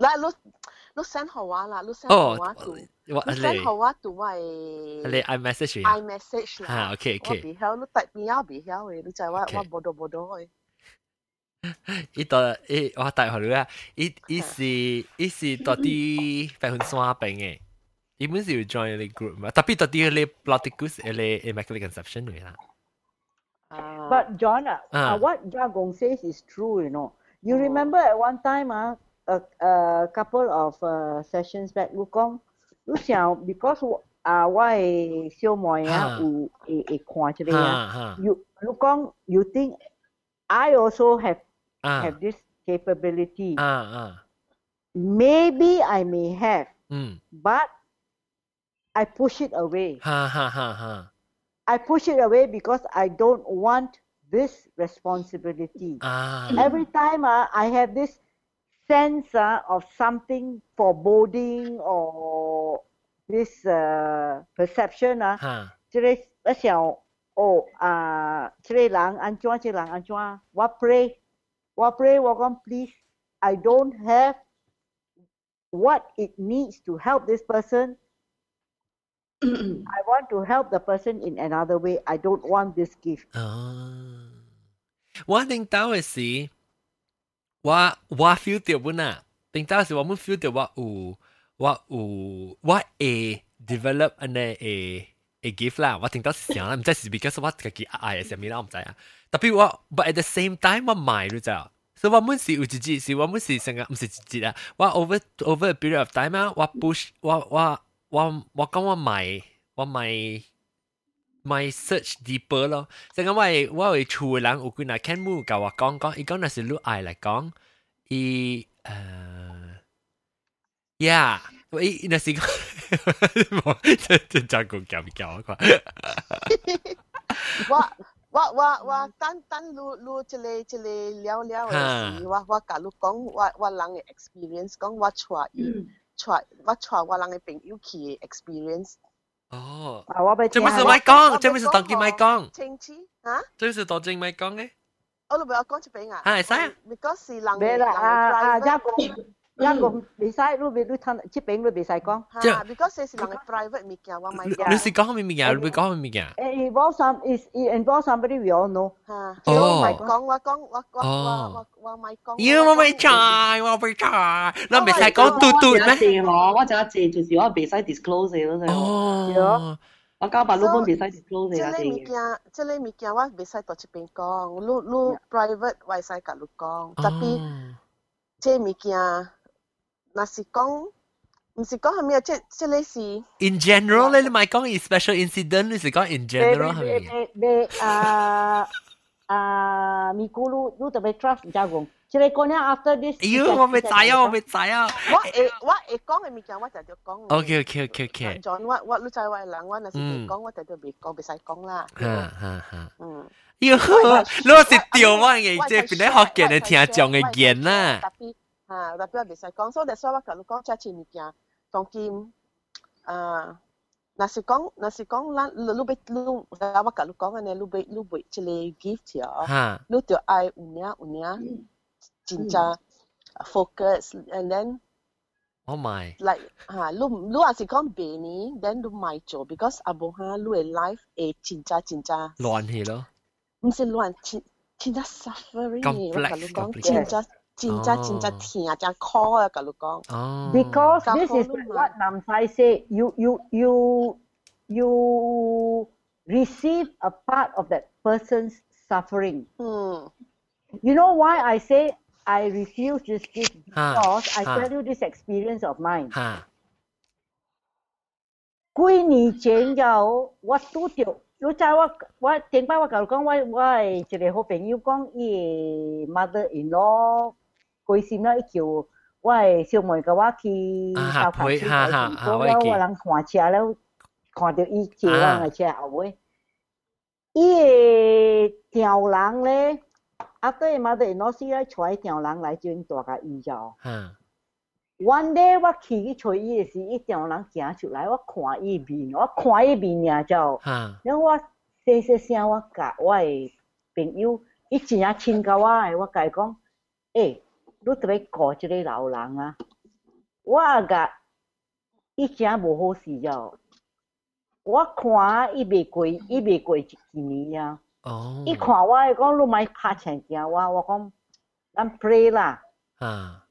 Speaker 3: 到呢边啊
Speaker 6: 嗱，你你 send 好啊啦，你 send
Speaker 3: 哦
Speaker 6: 好啊 to，
Speaker 3: 我
Speaker 6: 你 send 好啊 to 我
Speaker 3: 你
Speaker 6: 系
Speaker 3: I message 啊
Speaker 6: iMessage 啦。
Speaker 3: 吓 OK
Speaker 6: 我
Speaker 3: OK
Speaker 6: 未晓，你特别有未晓嘅，你就系我
Speaker 3: OK
Speaker 6: 我报道报道嘅。
Speaker 3: 伊度伊我带佢啊，伊伊是伊是到啲百分山边嘅，伊本是要 join 你 group 嘛，特别到啲你 Ploticus 你 Immaculate Conception 嚟啦。
Speaker 4: But John, uh,
Speaker 3: Ah.
Speaker 4: uh, what Jagong says is true, you know. You remember at one time, uh, a, a couple of uh, sessions back, 你讲，你想 because 我啊，我系小妹啊，
Speaker 3: 啊
Speaker 4: 有会会看出嚟
Speaker 3: 啊
Speaker 4: 啊
Speaker 3: 啊。
Speaker 4: You 你讲，you think I also have
Speaker 3: 啊
Speaker 4: have this capability?
Speaker 3: 啊啊，
Speaker 4: Maybe I may have,
Speaker 3: 嗯，
Speaker 4: but I push it away.
Speaker 3: 哈哈哈哈，
Speaker 4: I push it away because I don't want this responsibility.
Speaker 3: 啊
Speaker 4: Every time uh, I have this sense uh, of something foreboding or this uh, perception 啊，
Speaker 3: 哈
Speaker 4: 即系我想哦啊，即系人安怎，即系人安怎，我 pray，我 pray，我讲 please I don't have what it needs to help this person I want to help the person in another way. I don't want this gift.
Speaker 3: 哦，我领导嘅时， 我我 feel 到本啊，领导时我们 feel 到我有我有我会 develop 安尼会会 give 啦，我领导是啥啦，唔知是 because 我自己爱嘅啥物啦，我唔知啊。特别我，but at the same time 我买你知道。所以我们是有一节，是我们是成个唔是一节啊！我 over over a period of time 啊，我 push 我我我我讲我买我买 买 search deeper 咯。成个我系我系厝人有几若 can 冇教我讲讲，伊讲那是你爱嚟讲，伊诶，yeah，伊那是讲，真真真讲教唔教我讲。
Speaker 6: 我我我我单单录录即个即个聊聊嘅时，我我甲你讲，我我人嘅 experience，讲我带伊带我带我人嘅朋友去嘅 experience。
Speaker 3: 哦，
Speaker 4: 啊，我俾
Speaker 3: 这不是咪讲，这不是当机咪讲，
Speaker 6: 清楚啊？
Speaker 3: 这是当机咪讲嘅。
Speaker 6: 我都俾我讲一遍啊。
Speaker 3: 系使啊。
Speaker 6: because 是人
Speaker 4: 咩啦？啊啊，一个 一个未使，你未你吞，即饼你未使讲。
Speaker 6: 吓，because 这是人嘅 private 物件，我咪讲。
Speaker 3: 你是讲咩物件？你会讲咩物件？
Speaker 4: It involves some is it involves somebody we all know。
Speaker 6: 吓，我咪讲，我讲，我我我我我咪讲。
Speaker 3: 妖，我未猜，我未猜，你未使讲嘟嘟咩？
Speaker 5: 借我，我就一借就是我未使 disclose 嘅咯，
Speaker 3: 哦。
Speaker 5: 我交白老本未使 disclose
Speaker 6: 嘅。
Speaker 5: 啊！
Speaker 6: 即系物件，即系物件，我未使到这边讲，你你 private 我会使甲你讲，特别即物件， 若是讲。唔是讲系咪啊？即即你是
Speaker 3: in general 咧，你咪讲 in special incident，你是讲 in general 系咪？
Speaker 4: 你你啊啊，咪咕噜，你特别 trust 唔知讲，即系讲咧 after this。
Speaker 3: 妖，我未知啊，我未知啊。
Speaker 6: 我会我会讲嘅物件，我就就讲。
Speaker 3: OK OK OK
Speaker 6: OK。John，我我你知我人，我若是未讲，我就就未讲，未使讲啦。
Speaker 3: 哈哈哈。
Speaker 6: 嗯。
Speaker 3: 妖，你是调我嘅，即系边啲学嘅你听讲嘅言啦。
Speaker 6: 特别 Ha, da più avesa. Con so da soa ka lu con cha chi ni kia. Con kim a na si con na si con lan lu be lu da wa lu con ne lu be lu be chi le gift ya. Lu tio ai unia unia. Jinja focus and then
Speaker 3: Oh my.
Speaker 6: Like ha lu lu asi con beni then lu mai cho because abo ha lu e life
Speaker 3: e chincha chincha.
Speaker 6: Loan hi lo. Mse loan chincha suffering. Complex. Complex. Chincha 讲，真正。真真真真疼，真苦啊！甲你讲。
Speaker 3: 哦。
Speaker 4: Because this is what Nam Sai say. You you you you receive a part of that person's suffering.
Speaker 6: Hmm.
Speaker 4: You know why I say I refuse this gift because I tell you this experience of mine. 几年前有我拄着，你知我我顶摆我甲你讲，我我系一个好朋友讲，伊 mother-in-law。 微信那伊叫我诶小妹甲我去
Speaker 3: 较快去。
Speaker 4: 阮某我人看车了，看着伊坐我诶车后尾伊个超人咧。啊，对，也对，老师也揣吊人来遮尼大个伊走。嗯，原咧我去去找伊诶时，伊超人行出来。我看伊面，我看伊面呀就。嗯，然后我细细声，我甲我的朋友伊真啊亲甲我诶。我甲伊讲诶。你特別顧即个老人啊！我甲伊真无好事咗，我看伊未过，伊未过一年啊。
Speaker 3: 哦。
Speaker 4: 伊看我讲你莫拍前驚我，我讲咱 pray 啦。
Speaker 3: 啊。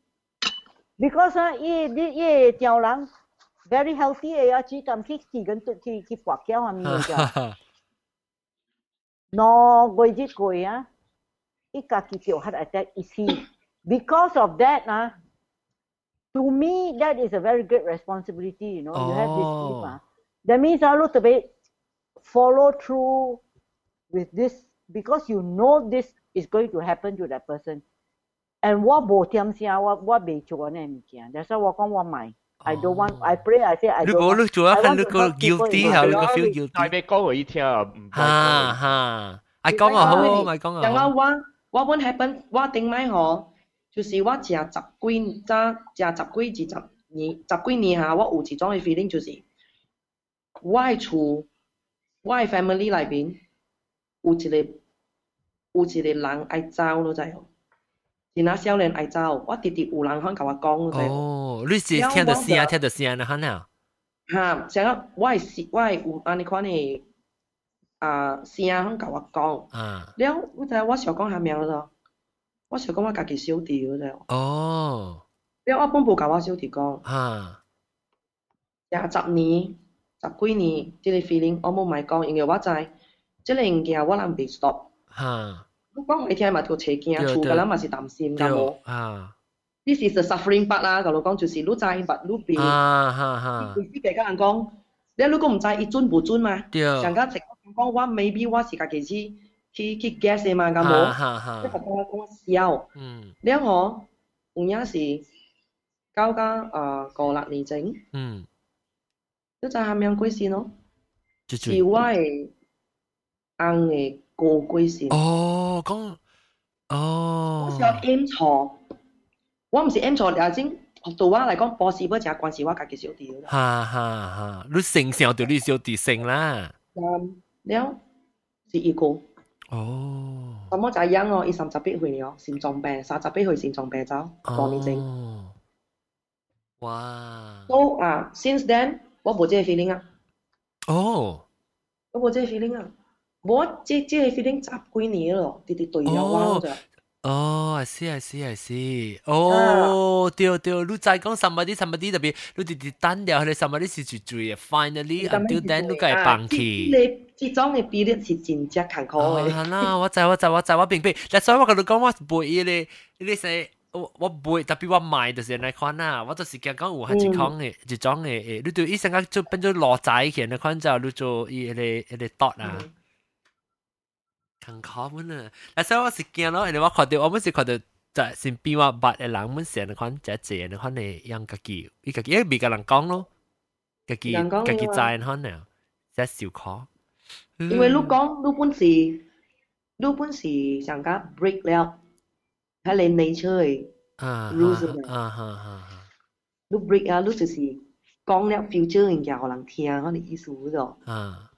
Speaker 4: Because 啊，伊你伊條人 very healthy 嘅啊，只敢去去跟去去跋筊下面嘅。no 過 一過啊，伊家己叫 heart attack 一次。because of that, uh, to me, that is a very great responsibility. You know, oh. you have this gift. Uh. That means I look to be follow through with this because you know this is going to happen to that person. And what 无点声，我我未做呢物件。但系我讲我买。I don't want. I pray. I say I don't.
Speaker 3: 你冇你做啊，你个 guilty 系你个 feel guilty。
Speaker 8: 但系你讲我一听啊，唔
Speaker 3: 哈哈，I 讲啊好，咪讲啊。
Speaker 5: 咁我我我 what happen？我顶摆嗬。 就是我食十幾早食十幾二十年十幾年下，我有一種嘅 feeling，就是我嘅厝，我嘅 family 裏邊有一個有一個人愛走，咯知無？是那少年愛走，我直直有人肯甲我講，你知
Speaker 3: 哦，你是聽到聲，聽到聲啊，肯啊？
Speaker 5: 哈，成個我是我係有安尼款嘅啊聲肯甲我講，
Speaker 3: 啊，
Speaker 5: 了我知我想講下名咯，我想讲我家己小弟嗰只，
Speaker 3: 哦，
Speaker 5: 了我本部甲我小弟讲，
Speaker 3: 啊，
Speaker 5: 廿十年、十几年，即个 feeling 我冇买讲，因为我知即个物件我人未 stop。
Speaker 3: 哈，
Speaker 5: 我讲每天嘛条车惊，厝个人嘛是担心，㗎冇。
Speaker 3: 啊，
Speaker 5: This is the suffering part 啦，甲你讲就是你知捌你变。
Speaker 3: 啊哈哈，
Speaker 5: 意思俾甲人讲，你如果唔知伊准唔准嘛，
Speaker 3: 对，
Speaker 5: 上家直讲我 maybe 我是家己去 去去 guess 的嘛，咁
Speaker 3: 哈
Speaker 5: 冇。
Speaker 3: 哈哈，
Speaker 5: 你同我讲笑，
Speaker 3: 嗯
Speaker 5: 了我有影是交甲呃五六年前，
Speaker 3: 嗯，
Speaker 5: 你知下面几时咯？
Speaker 3: 就是是
Speaker 5: 我嘅翁嘅过几时。
Speaker 3: 哦，讲，哦
Speaker 5: 我，是要 aim 错，我唔是 aim 错，又真对我嚟讲，波士不正关系我家己小弟啦。
Speaker 3: 哈哈哈，你成成条你小弟成啦，
Speaker 5: 嗯，了是一个，
Speaker 3: 哦，
Speaker 5: 咁我就养我，伊三十八岁了，心脏病，三十八岁心脏病走，五年前。
Speaker 3: 哦，哇，
Speaker 5: So 啊，since then 我冇这个 feeling 啊，
Speaker 3: 哦，
Speaker 5: 我冇这个 feeling 啊，我这这个 feeling 十几年咯，直直对了我就。
Speaker 3: 哦，I see I see I see，哦，对对，你再讲什么啲什么啲特别，你直直单掉佢哋什么啲是最最嘅，finally until then 你梗系放弃。
Speaker 5: 你这种嘅比例是真正坎坷
Speaker 3: 哦，
Speaker 5: 嘅。
Speaker 3: 系啦，我知我知我知我明白。嗱，所以我同你讲，我背伊咧，你说我我背，特别我买就是那款啦，我就是惊讲有下一款嘅一种嘅诶，你对医生讲就变咗落仔嘅那款就你做伊个个 dot 啊。 坎坷本啊！嗱，所以我是惊咯，因为我看到我本是看到就身边我捌嘅人本是那款只只那款嘅样家己，伊家己因为未甲人讲咯，家己
Speaker 5: 人讲
Speaker 3: 家己
Speaker 5: 了啊
Speaker 3: 知那款啊，只小可。
Speaker 5: 因为你讲你本是你本是上家 break 了，喺你 nature 嘅
Speaker 3: 啊
Speaker 5: rules
Speaker 3: 啊啊啊！
Speaker 5: 你 break 啊，你就是讲了 future 嘅嘢，互人听，我哋意思咗。
Speaker 3: 啊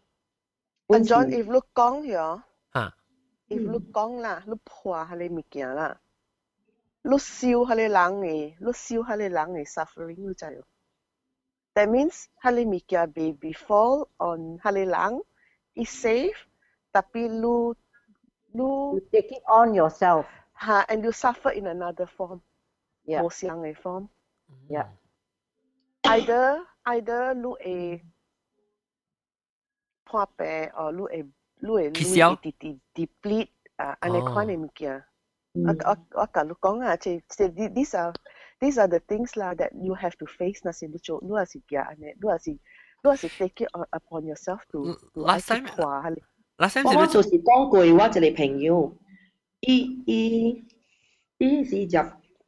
Speaker 6: 安 John if 你讲咗
Speaker 3: 啊
Speaker 6: ，if 你讲啦，你破下你物件啦，你烧下你人嘅，你烧下你人嘅 suffering 你知唔？That means 下你物件被 befall on 下你人 is safe，tapi lu
Speaker 4: You
Speaker 6: lu
Speaker 4: take it on yourself.
Speaker 6: ha and you suffer in another form，
Speaker 4: Yeah.
Speaker 6: 无相嘅 form。
Speaker 4: Yeah.
Speaker 6: either either 你会破病，or 你会 你会
Speaker 3: 气消
Speaker 6: deplete deplete 啊，安尼
Speaker 3: 哦
Speaker 6: 款嘅物件。我我我甲你讲啊，即即 these are these are the things 啦 that you have to face 那是你做，你也是惊安尼，你也是你也是 take it on upon yourself to to 爱
Speaker 3: Last
Speaker 6: 去
Speaker 3: time
Speaker 6: 破下你。
Speaker 3: last time
Speaker 5: 我我
Speaker 3: 是
Speaker 5: 就是讲过，我一个朋友，伊伊伊是入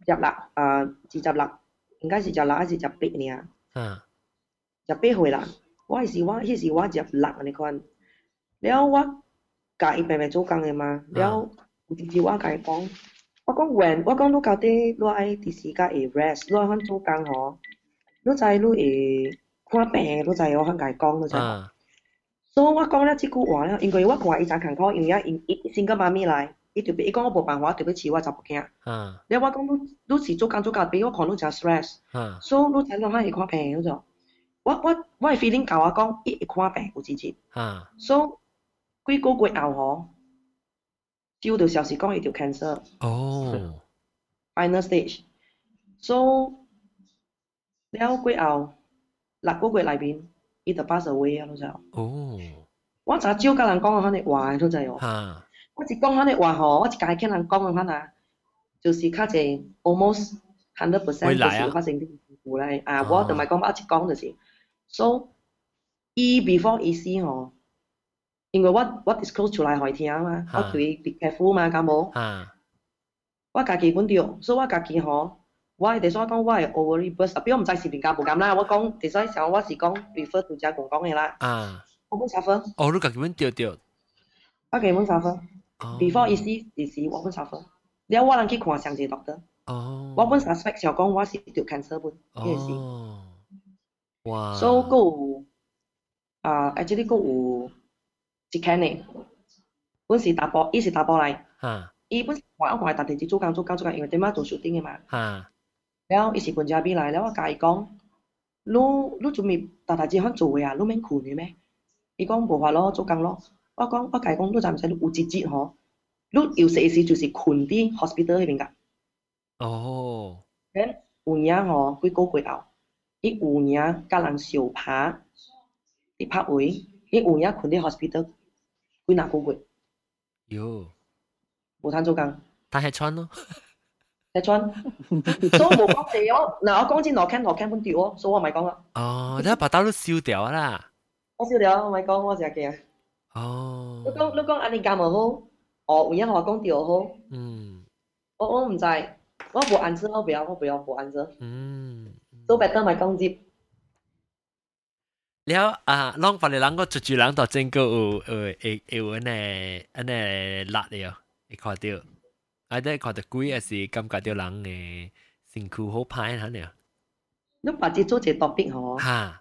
Speaker 5: 入六啊，是入六，应该是入六还是入八呢？
Speaker 3: 啊
Speaker 5: 入八岁啦。我系是我，迄时我入六安尼款。 了我甲伊平平做工嘅嘛，了有一日我甲伊讲，我讲 when，我讲你到底你愛啲時間會 rest，你愛肯做工吼，你知你会看病，你知我肯甲伊讲，你知。
Speaker 3: 啊
Speaker 5: 所以我讲了即句话了，因为我看伊真坎坷，因为伊伊先個媽咪來，伊特別伊講我無辦法，特別飼我查某囝。
Speaker 3: 啊
Speaker 5: 了我講你你是做工做到，俾我看你真 stress，
Speaker 3: 啊
Speaker 5: 所以你知你會看病嗰種。我我我嘅 feeling 教我講，伊會看病有直接，
Speaker 3: 啊
Speaker 5: 所以几个月后吼，收到消息讲伊条 cancer
Speaker 3: 哦
Speaker 5: final stage，所以了过后六个月内边，伊就 pass away 啊，你知。
Speaker 3: 哦
Speaker 5: 我真少甲人讲个迄个话，你知哦。
Speaker 3: 啊
Speaker 5: 我一讲迄个话吼，我一家听人讲嘅款啊，就是较济 almost hundred
Speaker 3: 会
Speaker 5: percent 就
Speaker 3: 来啊
Speaker 5: 是发生啲事故咧。啊，
Speaker 3: 哦
Speaker 5: 我就咪讲我一讲就是，so 伊 before 伊死吼， 因為我我 disclose 出來互伊聽嘛，我
Speaker 3: 啊
Speaker 5: 對伊 be careful 嘛，敢無？
Speaker 3: 啊
Speaker 5: 我家己本着，所以我家己吼，我係第所講我係 overly burst，比我唔知是邊家無咁啦，我讲第所想我是講 refer to 只公講嘅啦，
Speaker 3: 啊！
Speaker 5: 我本 suffer，
Speaker 3: 哦，你家己本掉掉
Speaker 5: 我家己本 suffer。
Speaker 3: 哦。
Speaker 5: Before 伊死伊死我本 suffer，了我人去看上一個 doctor，
Speaker 3: 哦。
Speaker 5: 我本 suspect 想講我是條 cancer 本，伊是，
Speaker 3: 哦哇。
Speaker 5: 所以佫有啊，actually 佫有一間呢，本是打波，伊是打波嚟，
Speaker 3: 啊
Speaker 5: 伊本我我係特地去做工做工做工，因為點解做 shooting 嘅嘛，
Speaker 3: 啊
Speaker 5: 了伊是本家邊嚟，了我甲伊講，你你做咩大大隻肯做嘅啊？你免困嘅咩？伊講無法咯，做工咯。我講我家講，你知唔知你有一節吼？你有時時就是困啲 hospital 嗰邊㗎。
Speaker 3: 哦，
Speaker 5: 咁有影吼，幾個月後，伊有影甲人相拍，啲拍位，伊有影困啲 hospital 幾若個月，
Speaker 3: 喲，
Speaker 5: 無通做工。
Speaker 3: 但係穿咯，
Speaker 5: 睇穿，所以冇講地哦。嗱，我講真落 can 落 can 本掉哦，所以我咪講啦。
Speaker 3: 哦，你把刀都燒掉啦，
Speaker 5: 我笑了，我咪講我只嘅。
Speaker 3: 哦。
Speaker 5: 你，講你講阿你教咪好，哦，有影我講掉好，
Speaker 3: 嗯。
Speaker 5: 我我唔知，我無 answer，我不要，我不要無 answer，
Speaker 3: 嗯，
Speaker 5: 都 better 咪講接。
Speaker 3: 了啊，啷把你啷个做住啷到整個有呃會有安尼安尼辣了，會看到，啊，你看到鬼也是感覺到人诶辛苦好歹下了，
Speaker 5: 你把这做一個 topic 吼，
Speaker 3: 哈，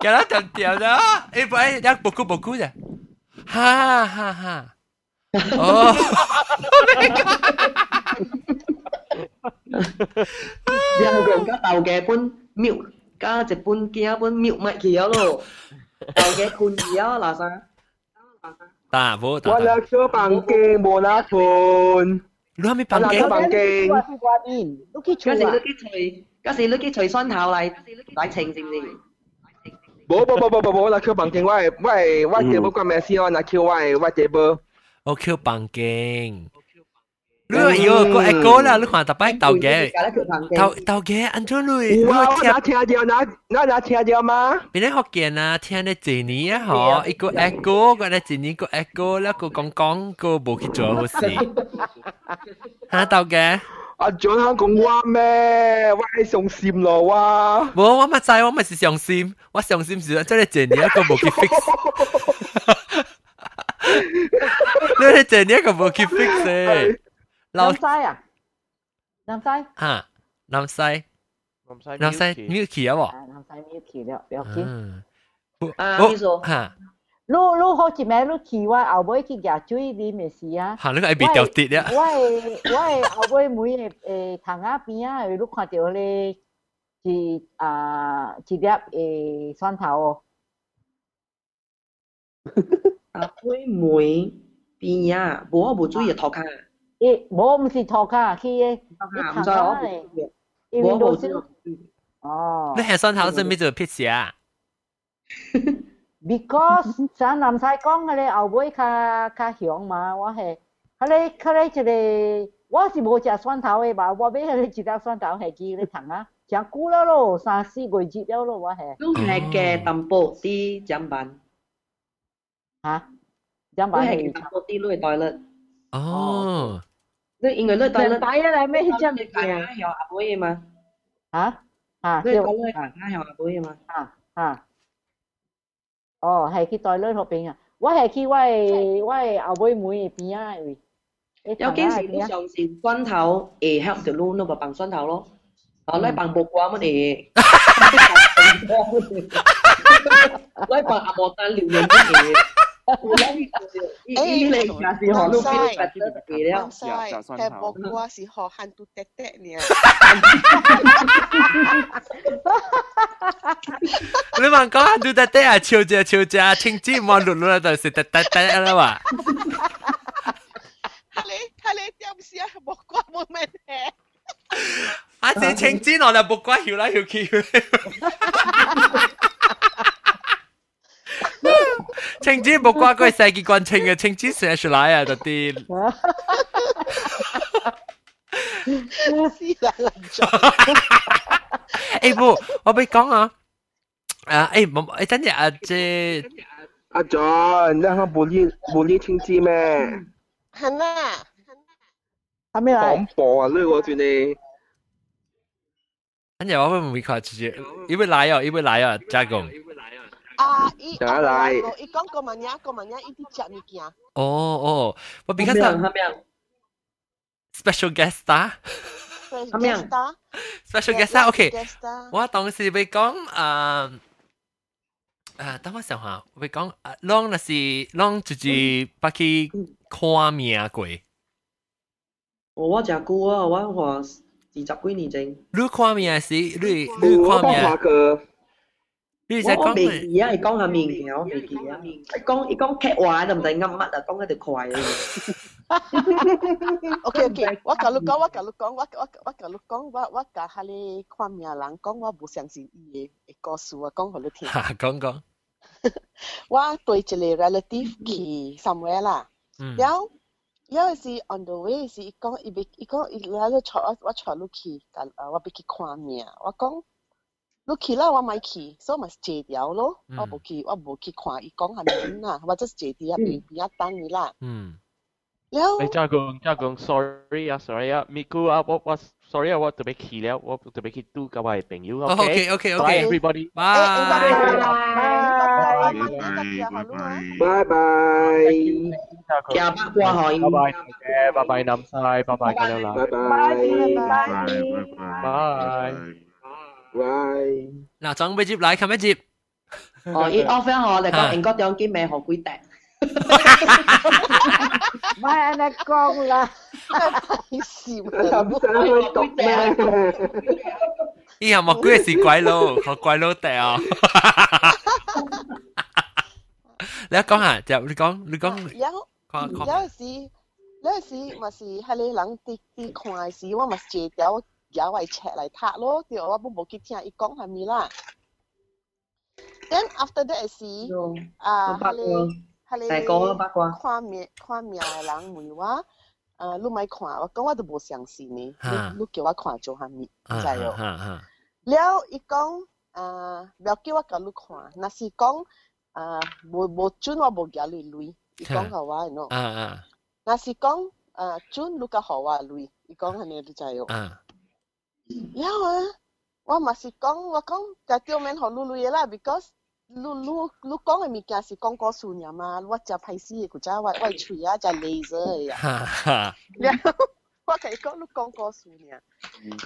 Speaker 3: 叫啦点点啦，诶，唔系，一步步步步啫，哈哈哈，哦，
Speaker 5: 两个人家斗嘅本庙，加一本几本庙咪去咗咯，斗嘅困去咗嗱啥？
Speaker 3: 大冇
Speaker 10: 我
Speaker 3: 大，
Speaker 10: nak ke pangking bola pun.
Speaker 3: 你系咪
Speaker 10: Anak
Speaker 3: 棒
Speaker 10: ke
Speaker 3: 嘅？
Speaker 10: pangking.
Speaker 4: 去关边？都去
Speaker 5: 嗰时
Speaker 4: 厝啊
Speaker 5: 你？去除， 嗰時 Lucky 隨身頭嚟，擺情先先。冇
Speaker 10: 冇冇冇冇冇，那 Q 房間，我我我這部關咩事哦？那 Q
Speaker 3: 我我這部。我 Q 房間。你有個 echo 啦，你看特擺頭嘅，
Speaker 5: 頭
Speaker 3: 頭嘅，安怎你？我
Speaker 10: 哪
Speaker 3: 聽
Speaker 10: 到哪哪哪聽到嗎？
Speaker 3: 邊啲學見啊？聽得幾年啊？嗬，一個 echo，個咧幾年個 echo，一個講講個冇去做好事。嚇頭嘅。
Speaker 10: Ah John hang kong wa me, wai song sim lo wa.
Speaker 3: 冇，我咪知，我咪是上心，我上心是即系借你一个冇去 fix，你系借你一个冇去 fix 嘅，老
Speaker 4: 南西啊？南西？
Speaker 3: 吓南西南西 Milky 啊喎，
Speaker 4: 啊，南西要去了，不要紧。
Speaker 3: 嗯，
Speaker 5: 啊，
Speaker 3: 哦
Speaker 5: 你说
Speaker 3: 吓
Speaker 4: 你你好似咩？你去我后尾去夹水你咪是啊？
Speaker 3: 吓，你个系被掉跌啊，
Speaker 4: 我系我系后尾每诶塘仔边啊，你看到咧一啊一粒诶蒜头哦。
Speaker 5: 阿妹妹边啊？冇我冇注意头壳，
Speaker 4: 诶，冇唔是涂骹，去诶
Speaker 5: 头壳唔知我
Speaker 4: 咧，
Speaker 5: 冇
Speaker 4: 因为
Speaker 5: 冇
Speaker 4: 都是
Speaker 5: 注意。
Speaker 4: 哦
Speaker 3: 你系新头先咩做撇事啊？
Speaker 4: ，because 像南西讲嘅咧后尾较较响嘛，我系，佢咧佢咧一个，我是冇食蒜头嘅吧，我买佢咧一粒蒜头系记咧糖啊，食久了咯，三四个月了咯，我系
Speaker 5: 都系嘅淡薄啲奖品，
Speaker 4: 吓，咁
Speaker 5: 都系
Speaker 4: 咪
Speaker 5: 嘅淡薄啲攞嚟袋率。
Speaker 3: 哦，
Speaker 5: 你因为攞袋率
Speaker 4: 上，摆啊，咩
Speaker 5: 即系
Speaker 4: 真
Speaker 5: 你大家有阿妹嘛？
Speaker 4: 吓吓，
Speaker 5: 你
Speaker 4: 就
Speaker 5: 讲你大家有阿妹嘛？
Speaker 4: 啊啊， 哦，系去袋里嗰边啊，我系去我系我系后尾妹边啊位，
Speaker 5: 有几时你上是蒜头诶 help 条路，你咪bằng 蒜头咯。啊，你bằng bột qua乜嘢？你bằng 阿莫丹撩人乜嘢？ 依你系是学路边白得嘅了
Speaker 6: 唔。使，系木瓜是学汉都滴滴呢。
Speaker 3: 你问讲ดู得得啊，笑啫笑啫，清子望落落就是得得得啦嘛。
Speaker 6: 哈你哈你点是啊？木瓜冇咩嘅。
Speaker 3: 啊，是清子我就木瓜摇来摇去。 清子木瓜嗰系世界冠称嘅，清子写出来啊，嗰啲。
Speaker 6: 是啦，人做。
Speaker 3: 诶不，我俾讲啊，啊诶冇诶等阵啊，即
Speaker 10: Ah John, dah hang boleh boleh cincin meh.
Speaker 6: 系啦，
Speaker 4: 系咪嚟？
Speaker 10: 广播啊，呢个算你
Speaker 3: 跟住我会唔会看直接？因为来哦，因为来哦，加工。
Speaker 6: 啊，伊
Speaker 10: 就来
Speaker 6: 伊讲个物嘢，个物嘢，伊啲食物件。
Speaker 3: 哦哦，我比较
Speaker 5: 咩
Speaker 3: 上
Speaker 5: 系咩
Speaker 3: special guest star。
Speaker 6: 系
Speaker 5: 咩啊
Speaker 3: special guest star OK，
Speaker 6: guest star
Speaker 3: 我当时被讲诶诶，等我想下，被讲诶，啷那是啷就是不去看命过，你
Speaker 5: 我我食久啊，我话二十几年前。
Speaker 3: 看命是你你
Speaker 10: 我讲华
Speaker 3: 看命，
Speaker 10: 哥，
Speaker 3: 你在
Speaker 5: 我我
Speaker 3: 讲
Speaker 5: 未记啊，系讲下面嘅，我未记啊。伊讲伊讲剧话就唔知噏乜啊，讲喺度快啊。
Speaker 6: OK OK，我甲你讲，我甲你讲，我我我甲你讲，我我甲迄个看命人讲，我无相信伊嘅嘅故事啊，讲互你听。
Speaker 3: 吓讲讲，
Speaker 6: 我对一个 relative 去 somewhere 啦，
Speaker 3: 嗯
Speaker 6: 然后有时 on the way 时，伊讲伊要伊讲伊来咧带我我带你去，甲啊我要去看命，我讲 你去啦，我咪去，所以咪坐掉咯，
Speaker 3: 嗯
Speaker 6: 我无去我无去看，伊讲系咪啦，或者坐伫遐边边啊等伊啦，
Speaker 3: 嗯，
Speaker 6: 然后
Speaker 8: 你加工加工，sorry 啊，sorry 啊，咪咕啊，我我 sorry 啊，我特别去了，我特别去拄甲我嘅朋友
Speaker 3: 哦，OK OK
Speaker 8: Bye
Speaker 3: OK，
Speaker 8: everybody。
Speaker 3: 拜。
Speaker 10: 拜拜。
Speaker 5: 廿八过海。
Speaker 8: 拜拜，嘅，拜拜，南晒，拜拜，加油啦，
Speaker 10: 拜拜。
Speaker 8: 拜。
Speaker 10: 拜。
Speaker 3: 嗱，总俾接嚟，冚一接。
Speaker 5: 哦，伊 offer 我哋
Speaker 3: 啊
Speaker 5: 讲英国点见咩好鬼大。
Speaker 4: 唔系安尼讲啦，
Speaker 6: 笑
Speaker 10: 咁想去读咩？
Speaker 3: 以后莫鬼是鬼佬，学鬼佬地啊！你一讲下，就你讲，你讲，
Speaker 6: 然后
Speaker 3: 看看
Speaker 6: 有时有时咪是系你人啲啲看时，我咪坐掉 有位尺嚟拍咯，掉我冇冇去听伊讲系咪啦。Then after that 时，啊，系你系
Speaker 5: 大哥啊八卦
Speaker 6: 你看面看面嘅人问我，诶，你咪看，我讲我都冇相信你，
Speaker 3: 哈
Speaker 6: 你你叫我看做系咪？
Speaker 3: 啊
Speaker 6: 就系咯。
Speaker 3: 哈哈，
Speaker 6: 了，伊讲诶，不要叫我甲你看，若是讲诶无无准我无寄你镭，伊讲互我喏。
Speaker 3: 啊啊
Speaker 6: 若是讲诶准你甲互我镭，伊讲安尼你知哦。
Speaker 3: 啊，
Speaker 6: Yeah, wa masih kong, wa kong kaki omen hon lulu ye lah because lu lu kong emi kia si kong kong sunya ma, wa jia pai si ye kuja wa wa chui ya jia laser ya. Ha ha. Yeah, wa kai kong lu kong kong sunya.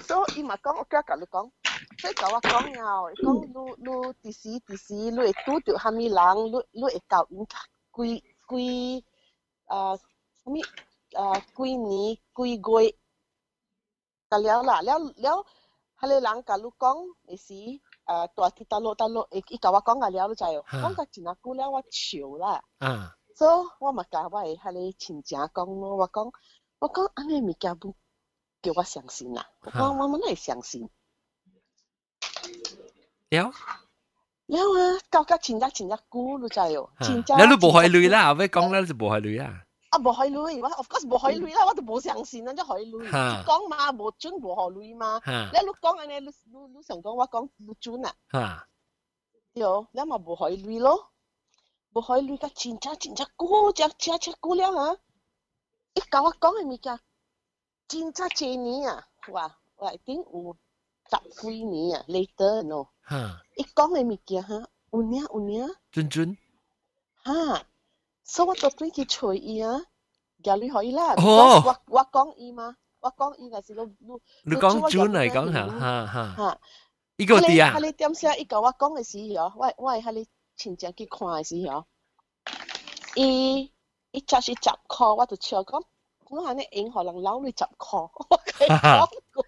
Speaker 6: So ima kong okia ka lu kong. So ka wa kong ngao, kong lu lu tisi tisi lu itu tu hami lang lu lu ekau in kui kui ah hami ah kui ni kui goi 了啦了了，哈！你人假如讲没事，呃，多提多落多落，伊伊甲我讲个了就怎
Speaker 3: 样？
Speaker 6: 讲个只那姑了我笑啦。
Speaker 3: 啊，
Speaker 6: 所以，我咪甲我诶，哈！你亲家讲咯，我讲，我讲安尼咪家不叫我相信啦。啊，我我们那也相信。
Speaker 3: 有
Speaker 6: 有啊，讲个亲家亲家姑了就怎样？亲
Speaker 3: 家，那都不会累啦，阿伯讲那是不会累啊。
Speaker 6: 啊，无海女，我 of course 无海女啦，我都无相信啊，即海女。
Speaker 3: 哈
Speaker 6: 你讲嘛，无准无海女嘛。
Speaker 3: 哈
Speaker 6: 你你讲安尼，你你你想讲我讲无准啊？
Speaker 3: 哈，
Speaker 6: 对，你嘛无海女咯，无海女甲亲戚亲戚久，只只只久了啊！伊甲我讲嘅物件，真正几年啊，哇，我一定有十几年啊，later no。
Speaker 3: 哈，
Speaker 6: 伊讲嘅物件哈，有领有领，
Speaker 3: 准准，
Speaker 6: 哈， 所以我昨天去找伊啊，叫你可以啦。
Speaker 3: 哦
Speaker 6: 我我讲伊嘛，我讲伊系是你你
Speaker 3: 你讲准嚟讲下，哈哈，
Speaker 6: 哈。
Speaker 3: 呢个啲啊
Speaker 6: 迄，个点写伊甲我讲嘅时候，我我系迄个亲戚去看嘅时候，伊伊只是十箍，我就笑讲，我安尼用互人捞你十箍，我甲伊讲过。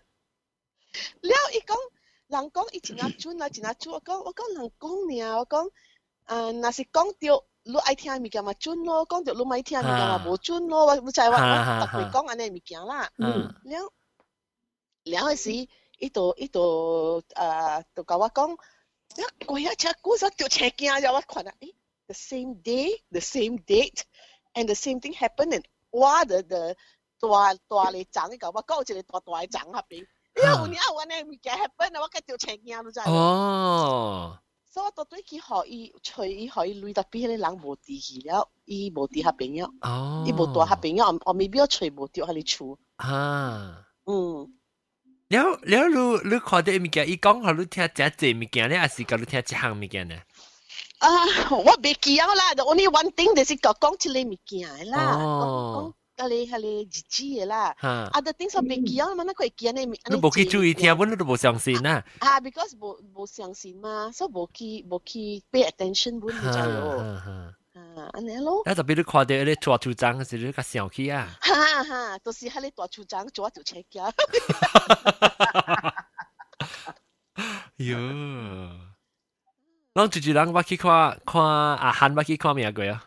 Speaker 6: 了伊讲，人讲伊真啊准啊，真啊准，我讲我讲人讲尔，我讲，诶，若是讲着 你愛聽物件嘛準咯，講着你咪聽物件嘛無準咯，我你知我我特別講安尼物件啦。
Speaker 3: 嗯，
Speaker 6: 了了嗰時，伊度伊度啊，就甲我講，一過一隻股實就車驚咗，我看啊，誒，the same day, the same date, and the same thing happened, and 哇的的大大嚟漲，伊甲我講一個大大嘅漲下邊，因為有年有安尼物件 happen 啊，我個就車驚，你知無？
Speaker 3: 哦，
Speaker 6: 所以我到对去互伊，随伊互伊累特别迄个人无地去了，伊无地下朋友，
Speaker 3: 哦，
Speaker 6: 伊无大下朋友，我未必要找无着迄个厝，
Speaker 3: 啊，
Speaker 6: 嗯。
Speaker 3: 了了，你你看到物件，伊讲互你听真济物件咧，还是甲你听一项物件呢？
Speaker 6: 啊，我袂记啊啦，the only one thing 就是讲讲一个物件啦， 讲讲迄个迄个日子嘅啦。
Speaker 3: 哈，
Speaker 6: other things 我袂记啊，嘛，那可以记呢？
Speaker 3: 你无去注意听，阮你都无相信啊。
Speaker 6: 啊，because 无无相信嘛，所以无去无去 pay attention 阮就咯。
Speaker 3: 哈哈。
Speaker 6: 啊，安尼咯。
Speaker 3: 啊，特别你看到迄个大处长，是你较生气啊。
Speaker 6: 哈哈，都是迄个大处长做条车架。
Speaker 3: 哟，咱住住人捌去看看阿汉捌去看咩过啊？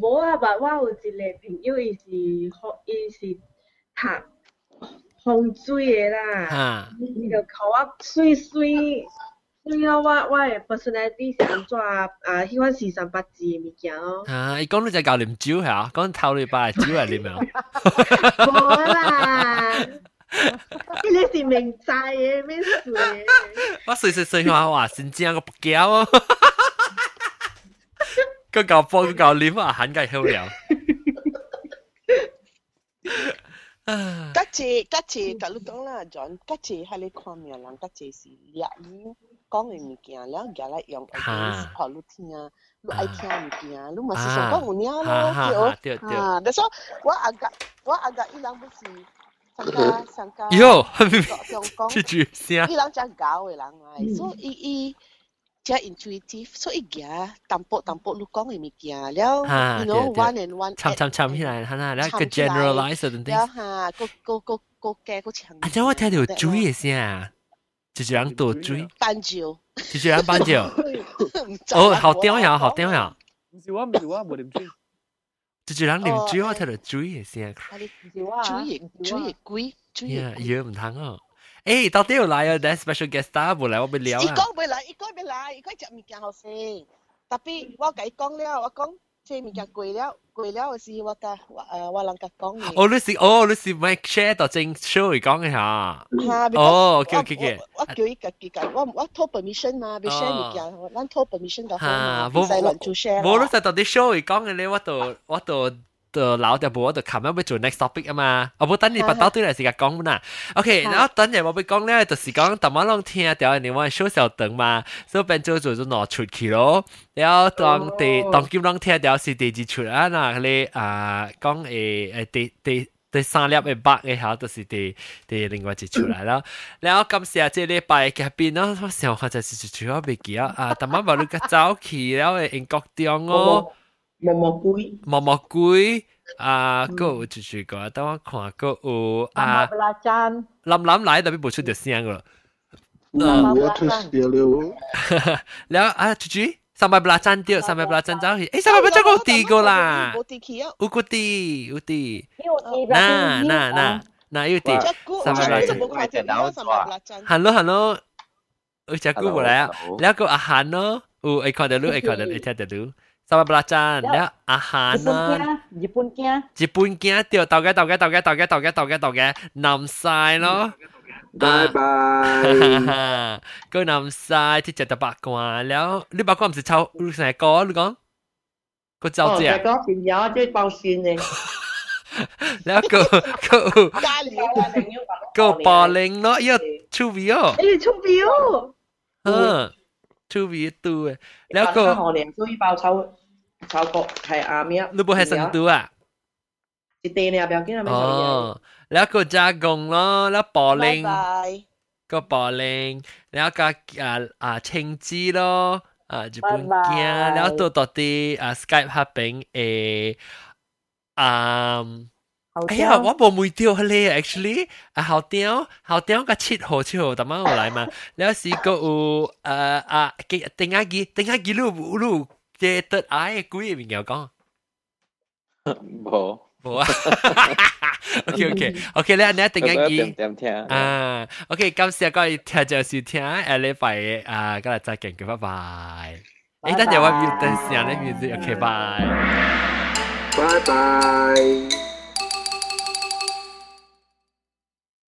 Speaker 11: 無啊，但我有一个朋友，伊是學，伊是讀風水的啦。
Speaker 3: 哈。
Speaker 11: 伊就考我水水水啊，我我的 personality 是安怎啊？喜欢四三八字的物件咯。
Speaker 3: 啊，伊講你就教啉酒嚇，講頭禮拜酒嚟啉啊。
Speaker 11: 無啦，伊個是明仔嘅，咩水嘅。
Speaker 3: 我隨隨隨話話真正個不驚哦。个搞波个搞啉啊，涵盖好了。
Speaker 6: 甲一甲一，甲你讲啦，John，甲一喺你看命人，甲一是掠你讲嘅物件，了夹来用 against 互你听，你爱听物件，你嘛是想讲有领咯，
Speaker 3: 对对。
Speaker 6: 啊，但系我阿甲我阿甲伊人不是。上加上加，
Speaker 3: 哟，
Speaker 6: 用讲，
Speaker 3: 这句声，
Speaker 6: 伊人真搞嘅人嚟，所以伊。 tia intuitive. So igya tampo tampo lukong imi kya leo you know one and one
Speaker 3: cham cham cham hi lai hana la cái generalize certain things.
Speaker 6: Ha go go go go ke go chang
Speaker 3: anh cho tôi thấy điều chú ý xem chỉ chỉ rằng tổ chú ý
Speaker 6: ban chiều
Speaker 3: chỉ chỉ rằng ban chiều ô học tiếng 呀 học tiếng 呀
Speaker 7: 唔是我唔是我冇念珠
Speaker 3: chỉ chỉ rằng 念珠我睇到 chú 意先
Speaker 6: 注意注意注意
Speaker 3: 注意注意唔通啊诶，到底有来啊？但 special guest star 冇来，我咪聊啊。
Speaker 6: 伊讲未来，伊讲未来，伊讲食物件好食。特别我甲伊讲了，我讲这物件贵了，贵了是我甲我诶我人甲讲嘅。
Speaker 3: 哦，你是哦，你是 Mike share 到正 show 嚟讲嘅吓。
Speaker 6: 吓，
Speaker 3: 哦，OK OK OK。
Speaker 6: 我叫伊家己甲，我我拖 permission 嘛，要 share 物件，咱拖 permission 甲好嘛，
Speaker 3: 唔
Speaker 6: 使乱做 share。
Speaker 3: 冇，你实到啲 show 嚟讲嘅咧，我度我度。 就老掉部我就琴日要做 next topic 啊嘛，我冇等你把刀对嚟时间讲啦。OK，然后等阵我要讲咧，就是讲特晚拢听掉你话小小等嘛，所以变做做咗攞出去咯。然后当第当今拢听掉是第二出啊，嗱你啊讲诶诶第第第三粒嘅八嘅下，就是第第另外一出嚟啦。然后今时啊，即系礼拜嘅边咯，我想下就是主要未记啊，啊特晚话你个早起然后英国中哦。
Speaker 5: 毛毛龟，
Speaker 3: 毛毛龟啊，个有就是个，等我看个有啊，布拉詹，林林来特别
Speaker 12: 不出
Speaker 3: 就声个了，嗯，我出事了，了啊，猪猪。三百布拉站掉，三百布拉站走去，诶，三百布拉站我第个啦，有个第，有第，那那那那有第，三百布拉站，hello hello，有只姑过来啊，了个阿涵咯，有爱看到路，爱看到，爱听到路。 ซาบะปลาจานแล้วอาหารนั้น
Speaker 4: ญี่ปุ่นแก่
Speaker 3: ญี่ปุ่นแก่เดี๋ยวเต่าแก่เต่าแก่เต่าแก่เต่าแก่เต่าแก่เต่าแก่เต่าแก่นำทรายเนาะ
Speaker 12: บายบาย
Speaker 3: ก็นำทรายที่จะตะบักกว่าแล้วรูปบักกว่ามันจะเช่ารูป
Speaker 5: ไหนก็รูปก้อ
Speaker 3: นก็เจ้าเจ้าก็กินยาเจ้าเบาซินเอ
Speaker 11: งแล้ว
Speaker 3: ก็ก็ก็ปอเล็ง
Speaker 5: เนาะเยอะชูวิโอ
Speaker 3: เอ้ยชูวิ
Speaker 5: โอเออชูวิตั
Speaker 3: วแล้วก็หอเหลียงช่วยเบาเช่า 超過係阿咩啊？你部係成都啊？是地你啊，不要緊啊，冇錯。你一個加工咯，你保齡個保齡，你一個啊啊青枝咯，啊日本鏡，你要多多啲啊 Skype 合併誒啊。哎呀，我冇梅雕咧，actually 啊好雕好雕個切號切號，點解我嚟嘛？你有試過有誒啊，定下幾定下幾路路？嘅得爱几个名讲？
Speaker 9: 冇。
Speaker 3: 冇啊，OK OK OK 咧，你一定要记
Speaker 9: 点听
Speaker 3: 啊，OK，感谢各位听众收听，下礼拜啊，今日再见，拜拜。诶，等阵我要等时间咧，music，OK，拜。
Speaker 12: 拜拜。